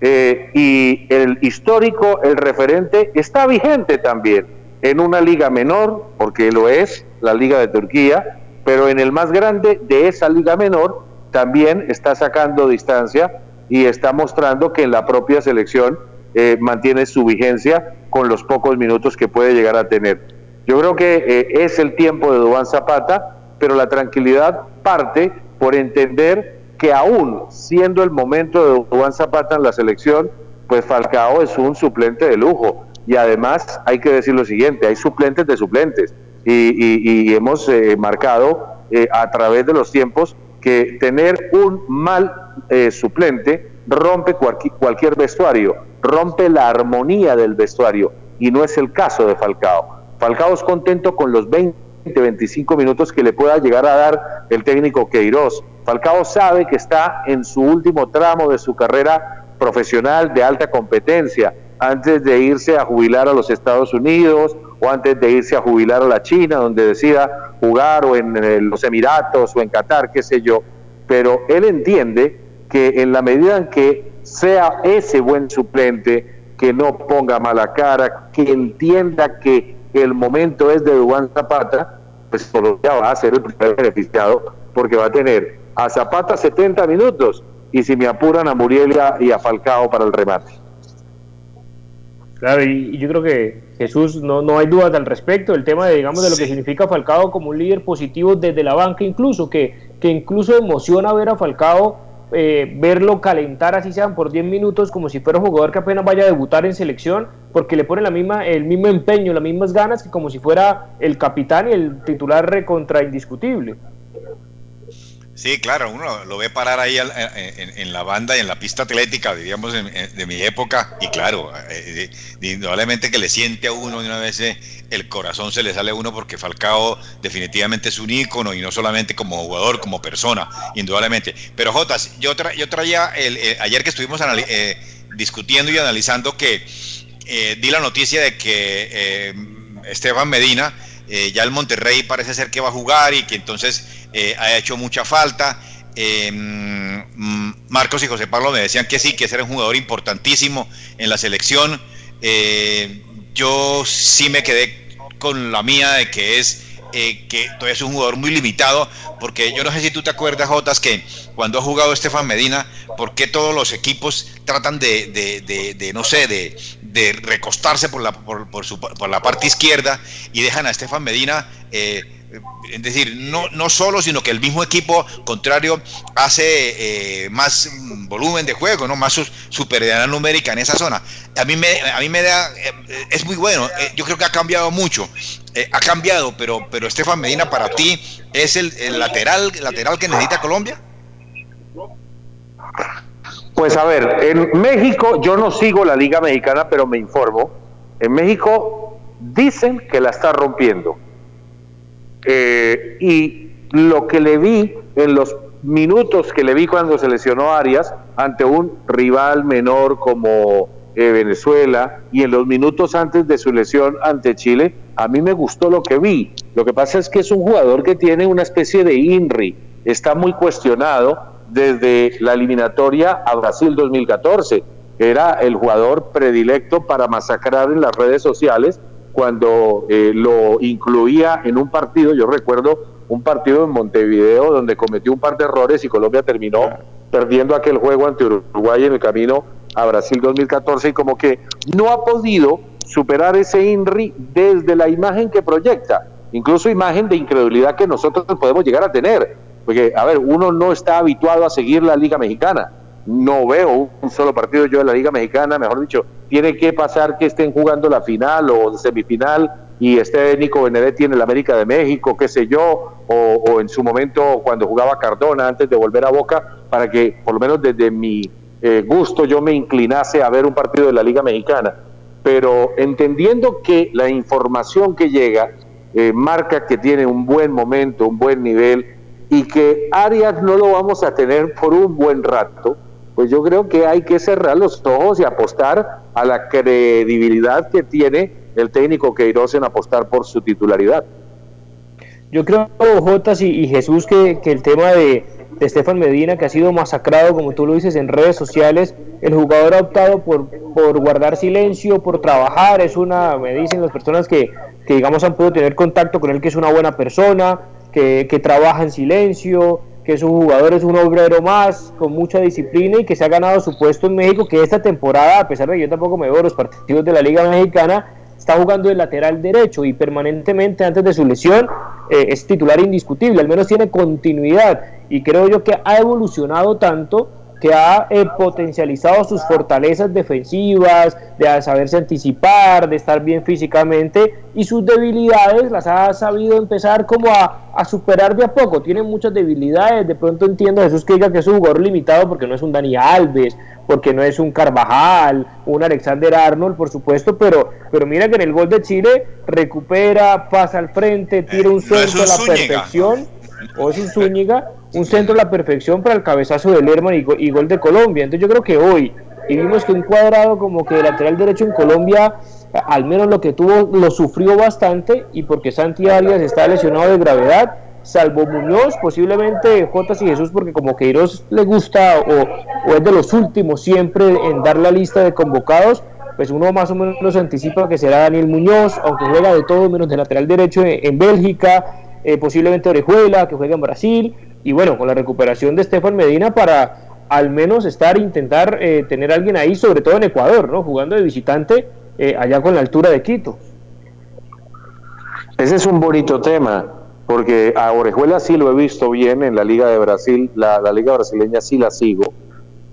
y el histórico, el referente, está vigente también en una liga menor, porque lo es, la Liga de Turquía, pero en el más grande de esa liga menor también está sacando distancia y está mostrando que en la propia selección eh, mantiene su vigencia con los pocos minutos que puede llegar a tener. Yo creo que eh, es el tiempo de Dubán Zapata, pero la tranquilidad parte por entender que aún siendo el momento de Dubán Zapata en la selección, pues Falcao es un suplente de lujo. Y además hay que decir lo siguiente, hay suplentes de suplentes y, hemos eh, marcado eh, a través de los tiempos que tener un mal eh, suplente rompe cualquier, vestuario, rompe la armonía del vestuario y no es el caso de Falcao. Falcao es contento con los 20, 25 minutos que le pueda llegar a dar el técnico Queiroz. Falcao sabe que está en su último tramo de su carrera profesional de alta competencia, antes de irse a jubilar a los Estados Unidos o antes de irse a jubilar a la China, donde decida jugar, o en, eh, los Emiratos, o en Qatar, qué sé yo. Pero él entiende que en la medida en que sea ese buen suplente, que no ponga mala cara, que entienda que el momento es de Dubán Zapata, pues Colombia va a ser el primer beneficiado, porque va a tener a Zapata 70 minutos, y si me apuran a Muriel y a Falcao para el remate. Claro, y, yo creo que Jesús, no, no hay dudas al respecto, el tema de, digamos, de lo que significa Falcao como un líder positivo desde la banca incluso, que, que incluso emociona ver a Falcao, eh, verlo calentar así sean por 10 minutos como si fuera un jugador que apenas vaya a debutar en selección, porque le pone la misma, el mismo empeño, las mismas ganas que como si fuera el capitán y el titular recontra indiscutible. Sí, claro, uno lo ve parar ahí en, la banda y en la pista atlética, diríamos, de mi época, y claro, eh, indudablemente que le siente a uno de una vez eh, el corazón se le sale a uno porque Falcao definitivamente es un ícono y no solamente como jugador, como persona, indudablemente. Pero Jotas, yo, yo traía, el, eh, ayer que estuvimos discutiendo y analizando que di la noticia de que Esteban Medina, ya el Monterrey parece ser que va a jugar y que entonces eh, ha hecho mucha falta. Eh, mm, Marcos y José Pablo me decían que sí, que ese era un jugador importantísimo en la selección. Eh, yo sí me quedé con la mía de que es que todavía es un jugador muy limitado, porque yo no sé si tú te acuerdas, Jotas, que cuando ha jugado Estefan Medina, ¿por qué todos los equipos tratan de, no sé, de, recostarse por la, por, por, la parte izquierda y dejan a Estefan Medina? Eh, es decir, no, no solo, sino que el mismo equipo contrario hace eh, más volumen de juego, no más superioridad numérica en esa zona. A mí me, a mí me da, eh, es muy bueno, eh, yo creo que ha cambiado mucho, ha cambiado, pero, pero Estefan Medina para ti es el, lateral, lateral que necesita Colombia. Pues a ver, en México yo no sigo la Liga Mexicana, pero me informo. En México dicen que la está rompiendo eh, y lo que le vi en los minutos que le vi cuando se lesionó Arias ante un rival menor como eh, Venezuela y en los minutos antes de su lesión ante Chile, a mí me gustó lo que vi. Lo que pasa es que es un jugador que tiene una especie de INRI, está muy cuestionado desde la eliminatoria a Brasil 2014. Era el jugador predilecto para masacrar en las redes sociales cuando eh, lo incluía en un partido, yo recuerdo un partido en Montevideo donde cometió un par de errores y Colombia terminó perdiendo aquel juego ante Uruguay en el camino a Brasil 2014 y como que no ha podido superar ese INRI desde la imagen que proyecta, incluso imagen de incredulidad que nosotros podemos llegar a tener, porque a ver, uno no está habituado a seguir la Liga Mexicana, no veo un solo partido yo de la Liga Mexicana, mejor dicho, tiene que pasar que estén jugando la final o semifinal y este Nico Benedetti en el América de México, qué sé yo, o, en su momento cuando jugaba Cardona antes de volver a Boca, para que por lo menos desde mi eh, gusto yo me inclinase a ver un partido de la Liga Mexicana. Pero entendiendo que la información que llega eh, marca que tiene un buen momento, un buen nivel, y que Arias no lo vamos a tener por un buen rato, pues yo creo que hay que cerrar los ojos y apostar a la credibilidad que tiene el técnico Queiroz en apostar por su titularidad. Yo creo, Jotas y, Jesús, que, el tema de, de Estefan Medina, que ha sido masacrado, como tú lo dices, en redes sociales, el jugador ha optado por, por guardar silencio, por trabajar, es una, me dicen las personas que, que digamos han podido tener contacto con él, que es una buena persona, que, que trabaja en silencio, que su jugador es un obrero más, con mucha disciplina y que se ha ganado su puesto en México, que esta temporada, a pesar de que yo tampoco me veo los partidos de la Liga Mexicana, está jugando de lateral derecho y permanentemente antes de su lesión eh, es titular indiscutible, al menos tiene continuidad. Y creo yo que ha evolucionado tanto que ha eh, potencializado sus fortalezas defensivas, de saberse anticipar, de estar bien físicamente y sus debilidades las ha sabido empezar como a, a, superar de a poco. Tiene muchas debilidades, de pronto entiendo a Jesús que diga que es un jugador limitado porque no es un Dani Alves, porque no es un Carvajal, un Alexander Arnold, por supuesto, pero, pero mira que en el gol de Chile recupera, pasa al frente, tira un centro a la perfección, o un Zúñiga un centro a la perfección para el cabezazo del Lerman y, gol de Colombia. Entonces yo creo que hoy, y vimos que un cuadrado como que de lateral derecho en Colombia, al menos lo que tuvo, lo sufrió bastante, y porque Santi Arias está lesionado de gravedad, salvo Muñoz, posiblemente Jotas y Jesús, porque como Queiroz le gusta o, es de los últimos siempre en dar la lista de convocados, pues uno más o menos anticipa que será Daniel Muñoz, aunque juega de todo menos de lateral derecho en, Bélgica, eh, posiblemente Orejuela, que juega en Brasil, y bueno, con la recuperación de Estefan Medina para al menos estar, intentar eh, tener a alguien ahí, sobre todo en Ecuador, ¿no? Jugando de visitante eh, allá con la altura de Quito. Ese es un bonito tema, porque a Orejuela sí lo he visto bien en la Liga de Brasil, la, Liga brasileña sí la sigo,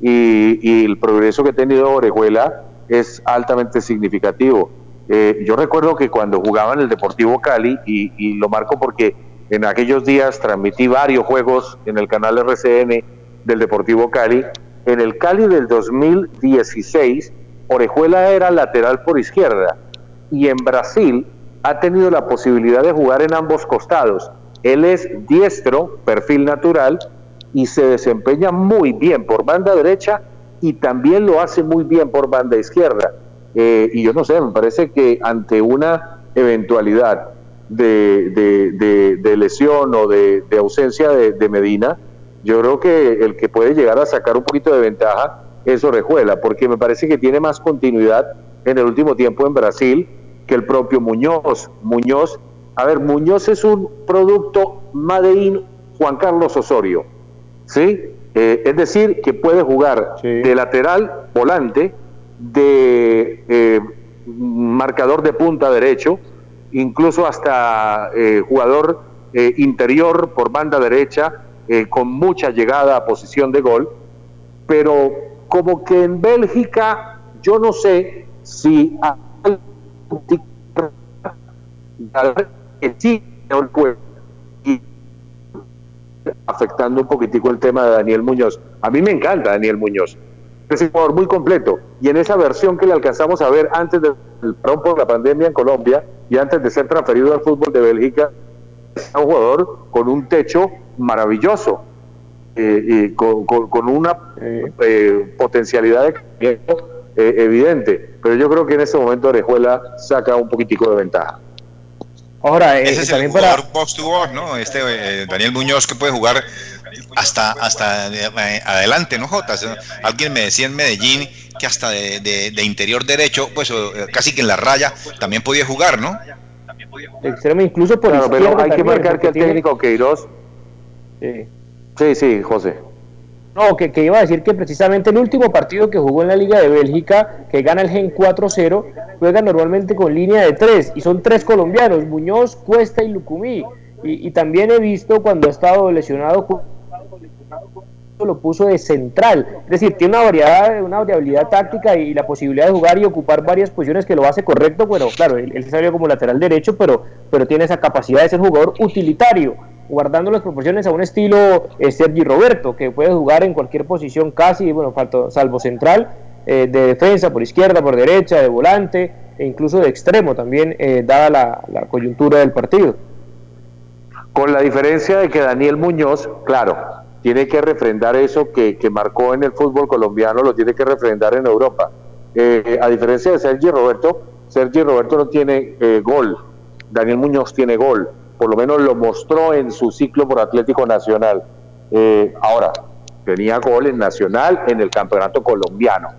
y, el progreso que ha tenido Orejuela es altamente significativo. Eh, yo recuerdo que cuando jugaba en el Deportivo Cali, y lo marco porque en aquellos días transmití varios juegos en el canal RCN del Deportivo Cali. En el Cali del 2016, Orejuela era lateral por izquierda y en Brasil ha tenido la posibilidad de jugar en ambos costados. Él es diestro, perfil natural, y se desempeña muy bien por banda derecha y también lo hace muy bien por banda izquierda. Eh, y yo no sé, me parece que ante una eventualidad de, de, lesión o de, ausencia de, Medina, yo creo que el que puede llegar a sacar un poquito de ventaja es Orejuela, porque me parece que tiene más continuidad en el último tiempo en Brasil que el propio Muñoz. Muñoz, a ver, Muñoz es un producto Made Juan Carlos Osorio, ¿sí? Eh, es decir, que puede jugar de lateral, volante, de eh, marcador de punta derecho, incluso hasta eh, jugador eh, interior por banda derecha, con mucha llegada a posición de gol, pero como que en Bélgica yo no sé si afectando un poquitico el tema de Daniel Muñoz. A mí me encanta Daniel Muñoz. Es un jugador muy completo. Y en esa versión que le alcanzamos a ver antes del parón por la pandemia en Colombia, y antes de ser transferido al fútbol de Bélgica, es un jugador con un techo maravilloso, eh, y con, una eh, potencialidad de eh, evidente. Pero yo creo que en ese momento Orejuela saca un poquitico de ventaja. Ahora, ese es el jugador box to box, ¿no? Este Daniel Muñoz que puede jugar hasta hasta adelante, ¿no, Jota? Alguien me decía en Medellín que hasta de, interior derecho, pues casi que en la raya, también podía jugar, ¿no? Extremo incluso por claro, pero hay que marcar que el técnico Queiroz... Sí. sí, sí, José. No, que, que, iba a decir que precisamente el último partido que jugó en la Liga de Bélgica, que gana el Gen 4-0, juega normalmente con línea de tres, y son tres colombianos, Muñoz, Cuesta y Lucumí. Y, y también he visto cuando ha estado lesionado lo puso de central. Es decir, tiene una variedad, una variabilidad táctica y la posibilidad de jugar y ocupar varias posiciones que lo hace correcto. Bueno, claro, él, salió como lateral derecho, pero, pero tiene esa capacidad de ser jugador utilitario, guardando las proporciones a un estilo eh, Sergi Roberto, que puede jugar en cualquier posición casi, bueno, salvo central, eh, de defensa, por izquierda, por derecha, de volante e incluso de extremo también, eh, dada la coyuntura del partido. Con la diferencia de que Daniel Muñoz, claro, tiene que refrendar eso que, marcó en el fútbol colombiano, lo tiene que refrendar en Europa. Eh, a diferencia de Sergi Roberto, Sergi Roberto no tiene eh, gol, Daniel Muñoz tiene gol, por lo menos lo mostró en su ciclo por Atlético Nacional. Eh, ahora, tenía gol en Nacional en el Campeonato Colombiano.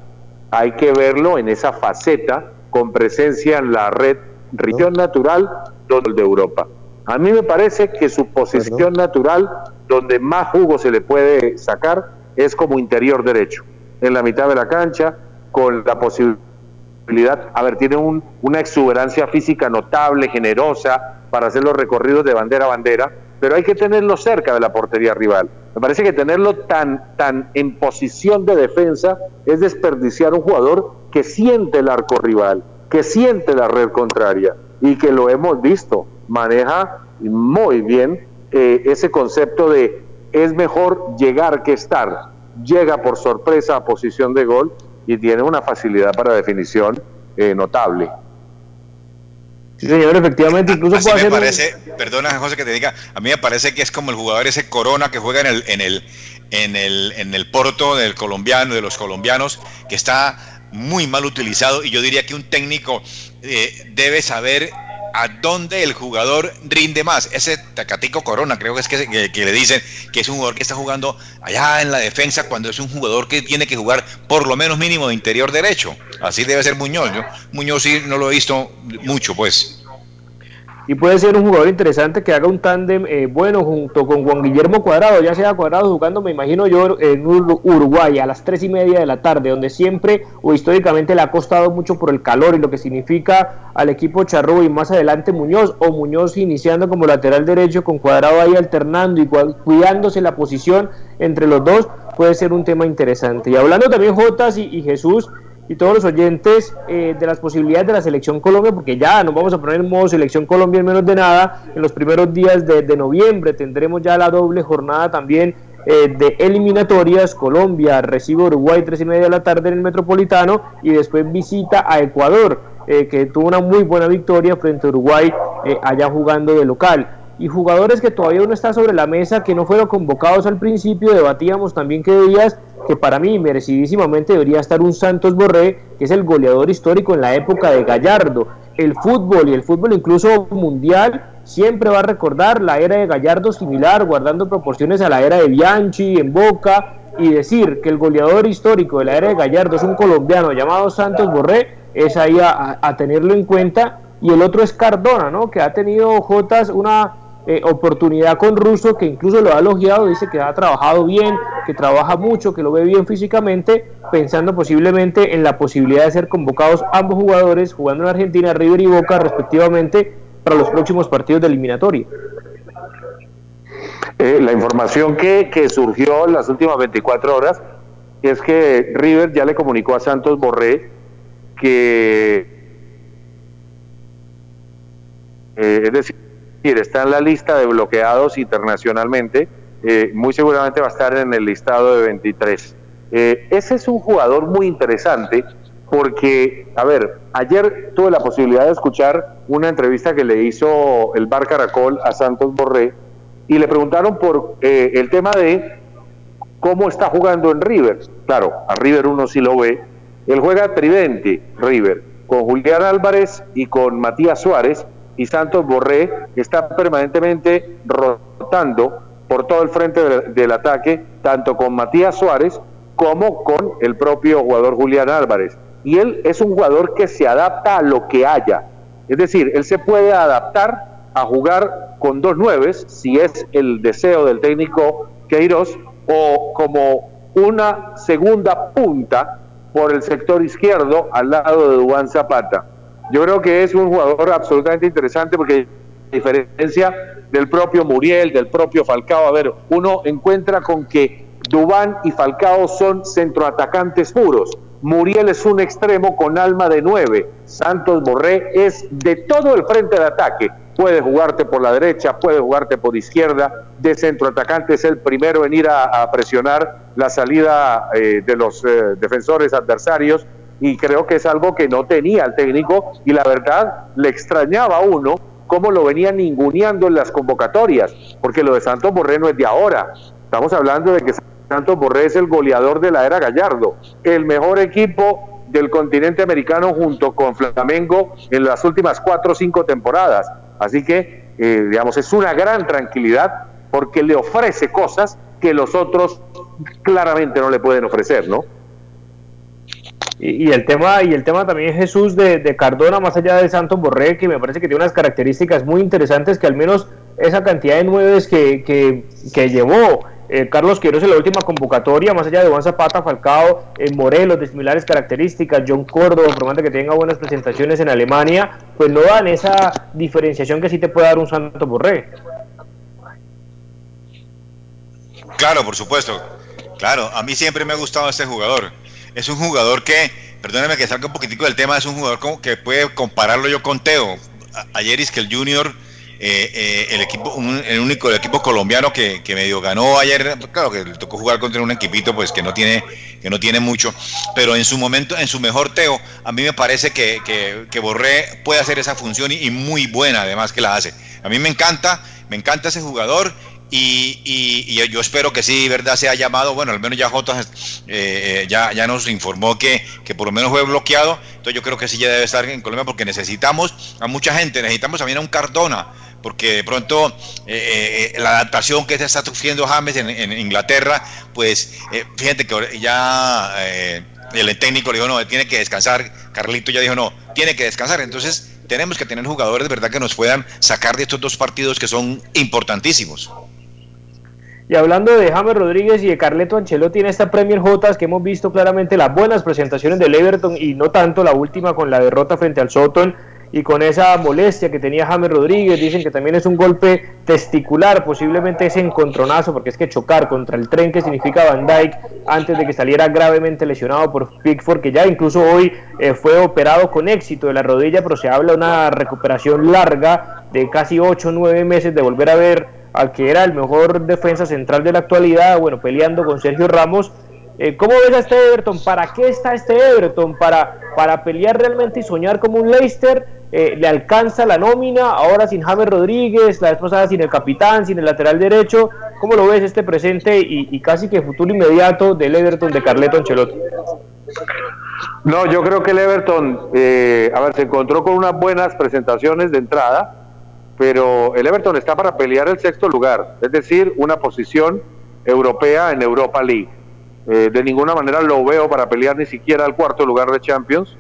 Hay que verlo en esa faceta con presencia en la red Región Natural de Europa. A mí me parece que su posición natural, donde más jugo se le puede sacar, es como interior derecho, en la mitad de la cancha, con la posibilidad, a ver, tiene una exuberancia física notable, generosa, para hacer los recorridos de bandera a bandera, pero hay que tenerlo cerca de la portería rival. Me parece que tenerlo tan, tan en posición de defensa es desperdiciar un jugador que siente el arco rival, que siente la red contraria y que lo hemos visto maneja muy bien eh, ese concepto de es mejor llegar que estar. Llega por sorpresa a posición de gol y tiene una facilidad para definición eh, notable. Sí, señor, efectivamente, incluso puede me parece, perdona José que te diga, a mí me parece que es como el jugador ese Corona que juega en el, en el, en el, en el Porto del colombiano, de los colombianos, que está muy mal utilizado y yo diría que un técnico eh, debe saber a dónde el jugador rinde más. Ese Tacatico Corona, creo que es que, le dicen que es un jugador que está jugando allá en la defensa cuando es un jugador que tiene que jugar por lo menos mínimo de interior derecho. Así debe ser Muñoz. Yo Muñoz sí no lo he visto mucho, pues y puede ser un jugador interesante que haga un tándem eh, bueno junto con Juan Guillermo Cuadrado, ya sea Cuadrado jugando, me imagino yo, en Uruguay a las tres y media de la tarde, donde siempre o históricamente le ha costado mucho por el calor y lo que significa al equipo Charro y más adelante Muñoz, o Muñoz iniciando como lateral derecho con Cuadrado ahí alternando y cuidándose la posición entre los dos, puede ser un tema interesante. Y hablando también Jotas y Jesús, y todos los oyentes eh, de las posibilidades de la selección Colombia, porque ya nos vamos a poner en modo selección Colombia en menos de nada. En los primeros días de, noviembre tendremos ya la doble jornada también eh, de eliminatorias. Colombia recibe Uruguay tres y media de la tarde en el Metropolitano y después visita a Ecuador, eh, que tuvo una muy buena victoria frente a Uruguay allá jugando de local y jugadores que todavía no está sobre la mesa, que no fueron convocados al principio, debatíamos también que días que para mí merecidísimamente debería estar un Santos Borré, que es el goleador histórico en la época de Gallardo. El fútbol y el fútbol incluso mundial siempre va a recordar la era de Gallardo similar, guardando proporciones a la era de Bianchi en Boca, y decir que el goleador histórico de la era de Gallardo es un colombiano llamado Santos Borré, es ahí a, a tenerlo en cuenta. Y el otro es Cardona, ¿no? que ha tenido Jotas una eh, oportunidad con Russo, que incluso lo ha elogiado, dice que ha trabajado bien, que trabaja mucho, que lo ve bien físicamente, pensando posiblemente en la posibilidad de ser convocados ambos jugadores jugando en Argentina, River y Boca respectivamente, para los próximos partidos de eliminatoria. Eh, la información que, que surgió en las últimas 24 horas es que River ya le comunicó a Santos Borré que, eh, es decir, está en la lista de bloqueados internacionalmente, eh, muy seguramente va a estar en el listado de 23. Eh, ese es un jugador muy interesante porque, a ver, ayer tuve la posibilidad de escuchar una entrevista que le hizo el Bar Caracol a Santos Borré y le preguntaron por eh, el tema de cómo está jugando en River. Claro, a River uno sí lo ve. Él juega tridente, River, con Julián Álvarez y con Matías Suárez, y Santos Borré está permanentemente rotando por todo el frente del, ataque, tanto con Matías Suárez como con el propio jugador Julián Álvarez. Y él es un jugador que se adapta a lo que haya. Es decir, él se puede adaptar a jugar con dos nueves, si es el deseo del técnico Queiroz, o como una segunda punta por el sector izquierdo al lado de Dubán Zapata. Yo creo que es un jugador absolutamente interesante porque a diferencia del propio Muriel, del propio Falcao, a ver, uno encuentra con que Dubán y Falcao son centroatacantes puros. Muriel es un extremo con alma de nueve. Santos Borré es de todo el frente de ataque. Puede jugarte por la derecha, puede jugarte por izquierda. De centroatacante es el primero en ir a, presionar la salida eh, de los eh, defensores adversarios. Y creo que es algo que no tenía el técnico y la verdad le extrañaba a uno cómo lo venía ninguneando en las convocatorias, porque lo de Santos Borré no es de ahora. Estamos hablando de que Santos Borré es el goleador de la era Gallardo, el mejor equipo del continente americano junto con Flamengo en las últimas cuatro o cinco temporadas. Así que, eh, digamos, es una gran tranquilidad porque le ofrece cosas que los otros claramente no le pueden ofrecer, ¿no? Y, el tema y el tema también es Jesús de, de, Cardona más allá de Santos Borré que me parece que tiene unas características muy interesantes que al menos esa cantidad de nueve que, que, que llevó eh, Carlos Quiroz en la última convocatoria, más allá de Juan Zapata, Falcao, en Morelos, de similares características, John Córdoba, por que tenga buenas presentaciones en Alemania, pues no dan esa diferenciación que sí te puede dar un Santo Borré. Claro, por supuesto. Claro, a mí siempre me ha gustado este jugador. Es un jugador que, perdóneme que salga un poquitico del tema, es un jugador que puede compararlo yo con Teo. Ayer es que el Junior eh, eh, el equipo, el único equipo colombiano que, que, medio ganó ayer, claro que le tocó jugar contra un equipito pues que no tiene, que no tiene mucho, pero en su momento, en su mejor teo, a mí me parece que, que, Borré puede hacer esa función y, muy buena además que la hace. A mí me encanta, me encanta ese jugador y, y, yo espero que sí, verdad, se ha llamado. Bueno, al menos ya Jota eh, ya, ya nos informó que, que, por lo menos fue bloqueado. Entonces yo creo que sí ya debe estar en Colombia porque necesitamos a mucha gente. Necesitamos también a un Cardona, porque de pronto eh, eh, la adaptación que se está sufriendo James en, Inglaterra, pues eh, fíjate que ya el técnico le dijo, no, tiene que descansar, Carlito ya dijo, no, tiene que descansar, entonces tenemos que tener jugadores verdad que nos puedan sacar de estos dos partidos que son importantísimos. Y hablando de James Rodríguez y de Carleto Ancelotti en esta Premier Jotas, que hemos visto claramente las buenas presentaciones del Everton y no tanto la última con la derrota frente al Soton, y con esa molestia que tenía James Rodríguez, dicen que también es un golpe testicular, posiblemente ese encontronazo, porque es que chocar contra el tren que significa Van Dyke antes de que saliera gravemente lesionado por Pickford, que ya incluso hoy eh, fue operado con éxito de la rodilla, pero se habla de una recuperación larga de casi 8 o 9 meses de volver a ver al que era el mejor defensa central de la actualidad, bueno, peleando con Sergio Ramos. Eh, ¿Cómo ves a este Everton? ¿Para qué está este Everton? ¿Para, para pelear realmente y soñar como un Leicester? Eh, le alcanza la nómina, ahora sin James Rodríguez, la vez pasada sin el capitán, sin el lateral derecho. ¿Cómo lo ves este presente y, casi que futuro inmediato del Everton de Carleto Ancelotti? No, yo creo que el Everton, eh, a ver, se encontró con unas buenas presentaciones de entrada, pero el Everton está para pelear el sexto lugar, es decir, una posición europea en Europa League. Eh, de ninguna manera lo veo para pelear ni siquiera al cuarto lugar de Champions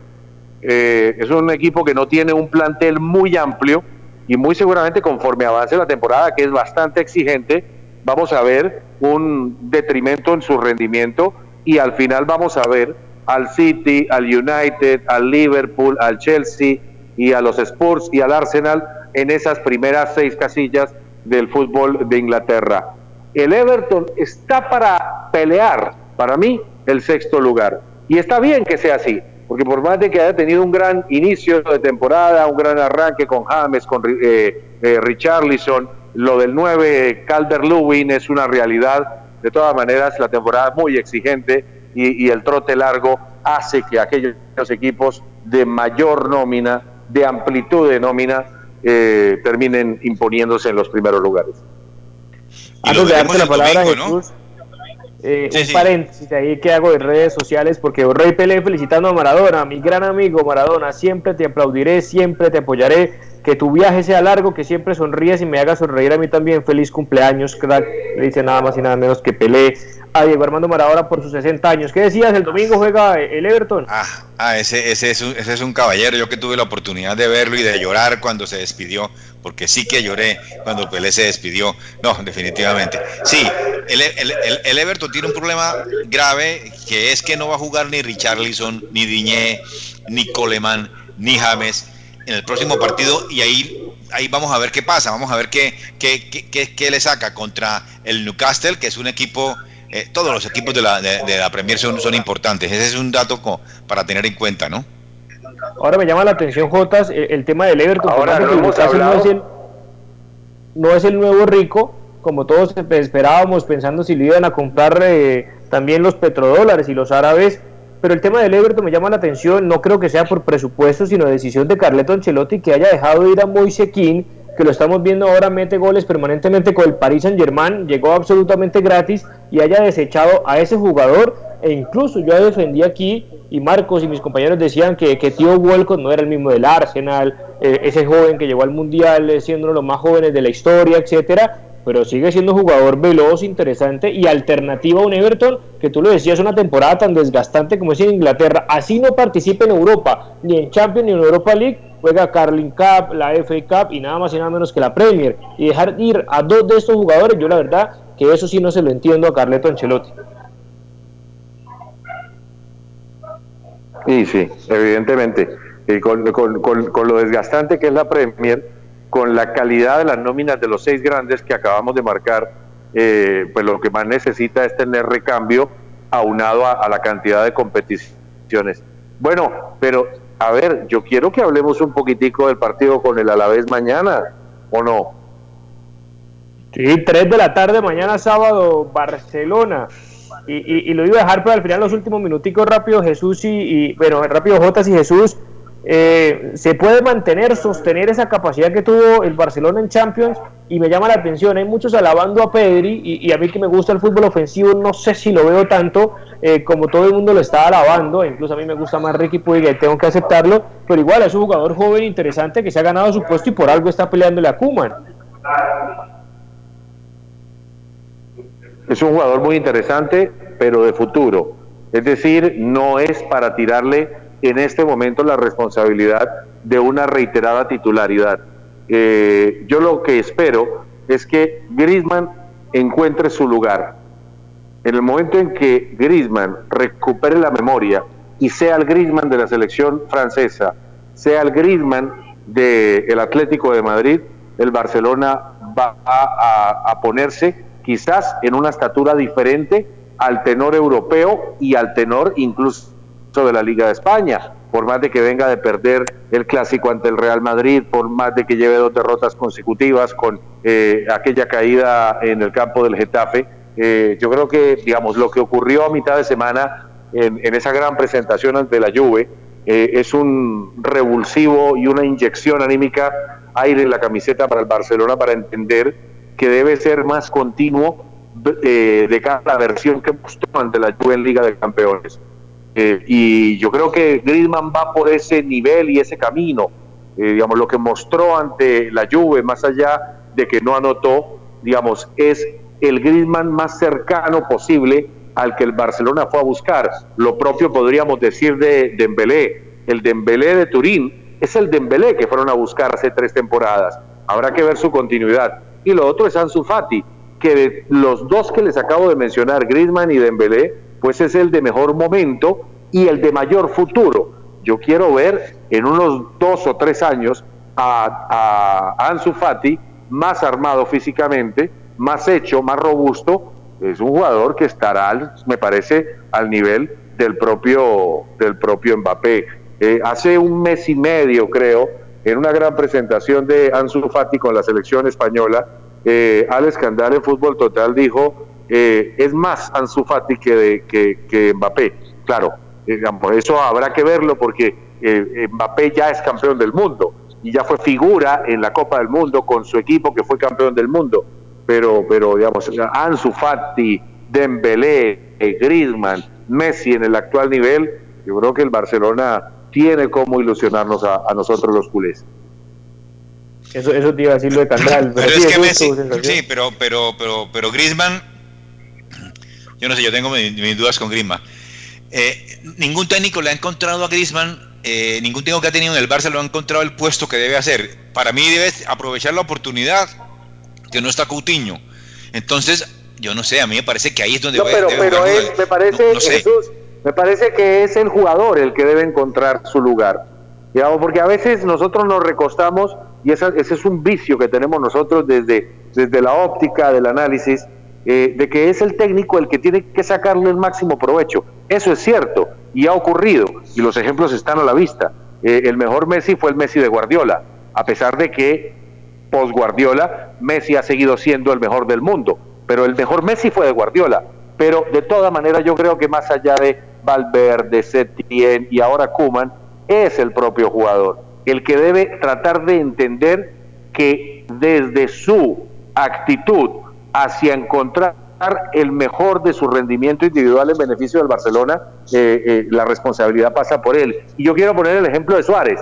eh, es un equipo que no tiene un plantel muy amplio y muy seguramente conforme avance la temporada, que es bastante exigente, vamos a ver un detrimento en su rendimiento y al final vamos a ver al City, al United, al Liverpool, al Chelsea y a los Spurs y al Arsenal en esas primeras seis casillas del fútbol de Inglaterra. El Everton está para pelear, para mí, el sexto lugar. Y está bien que sea así porque por más de que haya tenido un gran inicio de temporada, un gran arranque con James, con eh, eh, Richarlison, lo del 9 Calder Lewin es una realidad. De todas maneras, la temporada es muy exigente y, el trote largo hace que aquellos equipos de mayor nómina, de amplitud de nómina, eh, terminen imponiéndose en los primeros lugares. Antes de darte la palabra, Jesús, eh, un paréntesis ahí que hago de redes sociales porque Rey Pelé felicitando a Maradona, mi gran amigo Maradona, siempre te aplaudiré, siempre te apoyaré, que tu viaje sea largo, que siempre sonríes y me hagas sonreír a mí también, feliz cumpleaños, crack, le dice nada más y nada menos que Pelé a Diego Armando Maradona por sus 60 años. ¿Qué decías? El domingo juega el Everton. Ah, ah ese, ese, es un, ese es un caballero. Yo que tuve la oportunidad de verlo y de llorar cuando se despidió, porque sí que lloré cuando Pelé se despidió. No, definitivamente. Sí, el, el, el, Everton tiene un problema grave que es que no va a jugar ni Richarlison, ni Diñé, ni Coleman, ni James en el próximo partido y ahí ahí vamos a ver qué pasa, vamos a ver qué, qué, qué, qué, le saca contra el Newcastle, que es un equipo eh, todos los equipos de la, de, la Premier son, son, importantes. Ese es un dato para tener en cuenta, ¿no? Ahora me llama la atención, Jotas, el, tema del Everton. Ahora no, hemos hablado. no, es el, no es el nuevo rico, como todos esperábamos, pensando si lo iban a comprar eh, también los petrodólares y los árabes. Pero el tema del Everton me llama la atención, no creo que sea por presupuesto, sino decisión de Carleto Ancelotti que haya dejado ir a Moise King que lo estamos viendo ahora, mete goles permanentemente con el Paris Saint Germain, llegó absolutamente gratis y haya desechado a ese jugador. E incluso yo defendí aquí, y Marcos y mis compañeros decían que, que Tío Walcott no era el mismo del Arsenal, eh, ese joven que llegó al Mundial eh, siendo uno de los más jóvenes de la historia, etcétera pero sigue siendo jugador veloz, interesante y alternativa a un Everton que tú lo decías, una temporada tan desgastante como es en Inglaterra. Así no participa en Europa, ni en Champions ni en Europa League, juega Carling Cup, la FA Cup y nada más y nada menos que la Premier. Y dejar ir a dos de estos jugadores, yo la verdad que eso sí no se lo entiendo a Carleto Ancelotti. Sí, sí, evidentemente. Y con, con, lo desgastante que es la Premier, con la calidad de las nóminas de los seis grandes que acabamos de marcar, eh, pues lo que más necesita es tener recambio aunado a la cantidad de competiciones. Bueno, pero a ver, yo quiero que hablemos un poquitico del partido con el Alavés mañana, ¿o no? Sí, 3 de la tarde, mañana sábado, Barcelona. Y, lo iba a dejar para al final los últimos minuticos rápido Jesús y, y bueno, rápido Jotas y Jesús. Eh, se puede mantener, sostener esa capacidad que tuvo el Barcelona en Champions y me llama la atención, hay muchos alabando a Pedri y, a mí que me gusta el fútbol ofensivo no sé si lo veo tanto eh, como todo el mundo lo está alabando, incluso a mí me gusta más Ricky Puig tengo que aceptarlo, pero igual es un jugador joven interesante que se ha ganado su puesto y por algo está peleándole a Kuman. Es un jugador muy interesante, pero de futuro. Es decir, no es para tirarle en este momento la responsabilidad de una reiterada titularidad. Eh, yo lo que espero es que Griezmann encuentre su lugar. En el momento en que Griezmann recupere la memoria y sea el Griezmann de la selección francesa, sea el Griezmann del Atlético de Madrid, el Barcelona va a ponerse quizás en una estatura diferente al tenor europeo y al tenor incluso de la Liga de España, por más de que venga de perder el clásico ante el Real Madrid, por más de que lleve dos derrotas consecutivas con eh, aquella caída en el campo del Getafe. Eh, yo creo que, digamos, lo que ocurrió a mitad de semana en, esa gran presentación ante la Juve eh, es un revulsivo y una inyección anímica aire en la camiseta para el Barcelona para entender que debe ser más continuo de cada versión que mostró ante la Juve en Liga de Campeones. Eh, y yo creo que Griezmann va por ese nivel y ese camino. Eh, digamos, lo que mostró ante la Juve, más allá de que no anotó, digamos, es el Griezmann más cercano posible al que el Barcelona fue a buscar. Lo propio podríamos decir de Dembélé. El Dembélé de Turín es el Dembélé que fueron a buscar hace tres temporadas. Habrá que ver su continuidad. Y lo otro es Ansu Fati, que de los dos que les acabo de mencionar, Griezmann y Dembélé, pues es el de mejor momento y el de mayor futuro. Yo quiero ver en unos dos o tres años a, Ansu Fati más armado físicamente, más hecho, más robusto. Es un jugador que estará, me parece, al nivel del propio, del propio Mbappé. Eh, hace un mes y medio, creo, en una gran presentación de Ansu Fati con la selección española, eh, Alex en Fútbol Total dijo eh, es más Ansu Fati que, que, Mbappé. Claro, digamos, eso habrá que verlo porque eh, Mbappé ya es campeón del mundo y ya fue figura en la Copa del Mundo con su equipo que fue campeón del mundo. Pero, pero digamos, Ansu Fati, Dembélé, eh, Griezmann, Messi en el actual nivel, yo creo que el Barcelona tiene como ilusionarnos a, nosotros los culés. Eso, eso te iba a decir lo de Candral. Pero, es que Messi, sí, pero, pero, pero, pero Griezmann yo no sé, yo tengo mis, dudas con Griezmann. Eh, ningún técnico le ha encontrado a Griezmann, eh, ningún técnico que ha tenido en el Barça lo ha encontrado el puesto que debe hacer. Para mí debe aprovechar la oportunidad que no está Coutinho. Entonces, yo no sé, a mí me parece que ahí es donde no, pero, pero él, me parece, Jesús, me parece que es el jugador el que debe encontrar su lugar. Digamos, porque a veces nosotros nos recostamos y ese es un vicio que tenemos nosotros desde, desde la óptica del análisis eh, de que es el técnico el que tiene que sacarle el máximo provecho. Eso es cierto y ha ocurrido y los ejemplos están a la vista. Eh, el mejor Messi fue el Messi de Guardiola, a pesar de que post Guardiola Messi ha seguido siendo el mejor del mundo, pero el mejor Messi fue de Guardiola. Pero de todas maneras yo creo que más allá de Valverde, Setien y ahora Kuman, es el propio jugador el que debe tratar de entender que desde su actitud hacia encontrar el mejor de su rendimiento individual en beneficio del Barcelona, eh, eh, la responsabilidad pasa por él. Y yo quiero poner el ejemplo de Suárez.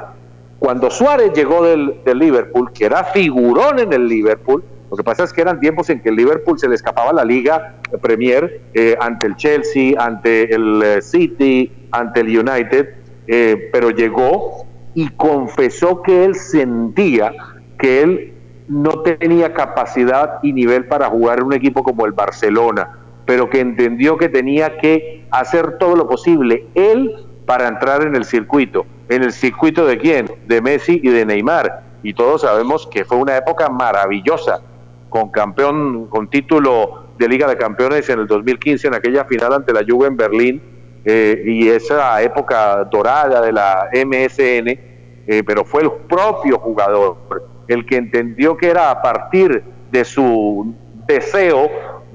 Cuando Suárez llegó del, Liverpool, que era figurón en el Liverpool, lo que pasa es que eran tiempos en que el Liverpool se le escapaba la liga Premier eh, ante el Chelsea, ante el City, ante el United, pero llegó y confesó que él sentía que él no tenía capacidad y nivel para jugar en un equipo como el Barcelona, pero que entendió que tenía que hacer todo lo posible él para entrar en el circuito. ¿En el circuito de quién? De Messi y de Neymar. Y todos sabemos que fue una época maravillosa, con campeón, con título de Liga de Campeones en el 2015, en aquella final ante la Juve en Berlín, eh, y esa época dorada de la MSN, eh, pero fue el propio jugador el que entendió que era a partir de su deseo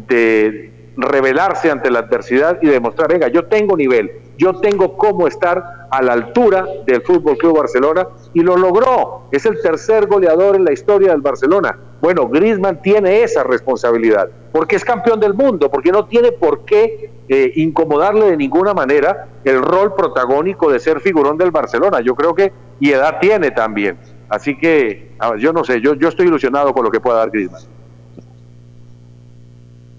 de rebelarse ante la adversidad y demostrar, venga, yo tengo nivel, yo tengo cómo estar a la altura del Fútbol Club Barcelona y lo logró. Es el tercer goleador en la historia del Barcelona. Bueno, Griezmann tiene esa responsabilidad porque es campeón del mundo, porque no tiene por qué eh, incomodarle de ninguna manera el rol protagónico de ser figurón del Barcelona. Yo creo que y edad tiene también. Así que yo no sé, yo, yo estoy ilusionado con lo que pueda dar Griezmann.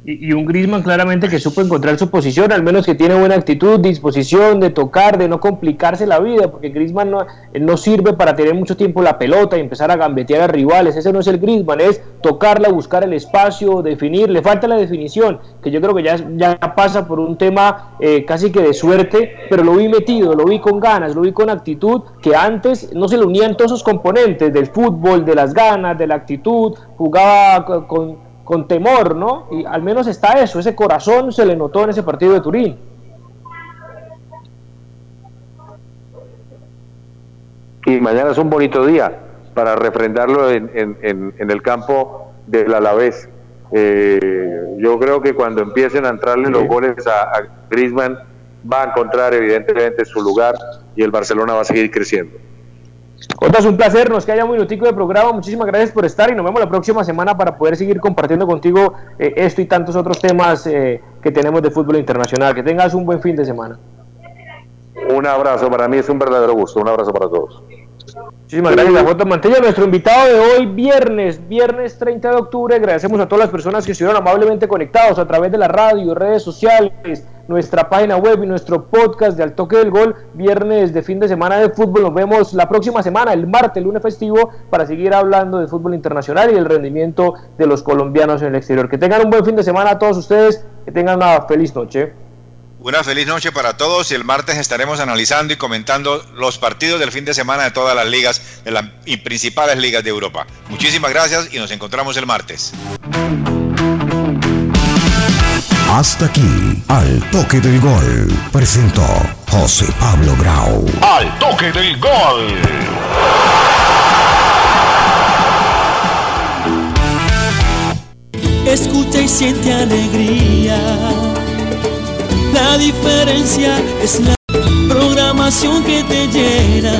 Y, un Grisman claramente que supo encontrar su posición, al menos que tiene buena actitud, disposición de tocar, de no complicarse la vida, porque Grisman no, no sirve para tener mucho tiempo la pelota y empezar a gambetear a rivales. Ese no es el Grisman, es tocarla, buscar el espacio, definir. Le falta la definición, que yo creo que ya, ya pasa por un tema eh, casi que de suerte, pero lo vi metido, lo vi con ganas, lo vi con actitud, que antes no se le unían todos esos componentes del fútbol, de las ganas, de la actitud, jugaba con con temor, ¿no? Y al menos está eso, ese corazón se le notó en ese partido de Turín. Y mañana es un bonito día para refrendarlo en, el campo del Alavés. Eh, yo creo que cuando empiecen a entrarle los goles a, a Griezmann va a encontrar evidentemente su lugar y el Barcelona va a seguir creciendo. Jota, un placer, nos queda un minutico de programa, muchísimas gracias por estar y nos vemos la próxima semana para poder seguir compartiendo contigo eh, esto y tantos otros temas eh, que tenemos de fútbol internacional. Que tengas un buen fin de semana. Un abrazo, para mí es un verdadero gusto, un abrazo para todos. Muchísimas gracias, Jota Mantella, nuestro invitado de hoy, viernes, viernes 30 de octubre. Agradecemos a todas las personas que estuvieron amablemente conectados a través de la radio, redes sociales, nuestra página web y nuestro podcast de Al Toque del Gol, viernes de fin de semana de fútbol. Nos vemos la próxima semana, el martes, el lunes festivo, para seguir hablando de fútbol internacional y el rendimiento de los colombianos en el exterior. Que tengan un buen fin de semana a todos ustedes, que tengan una feliz noche. Una feliz noche para todos y el martes estaremos analizando y comentando los partidos del fin de semana de todas las ligas de las y principales ligas de Europa. Muchísimas gracias y nos encontramos el martes. Hasta aquí, al toque del gol, presentó José Pablo Grau. Al toque del gol. Escucha y siente alegría la diferencia es la programación que te llena.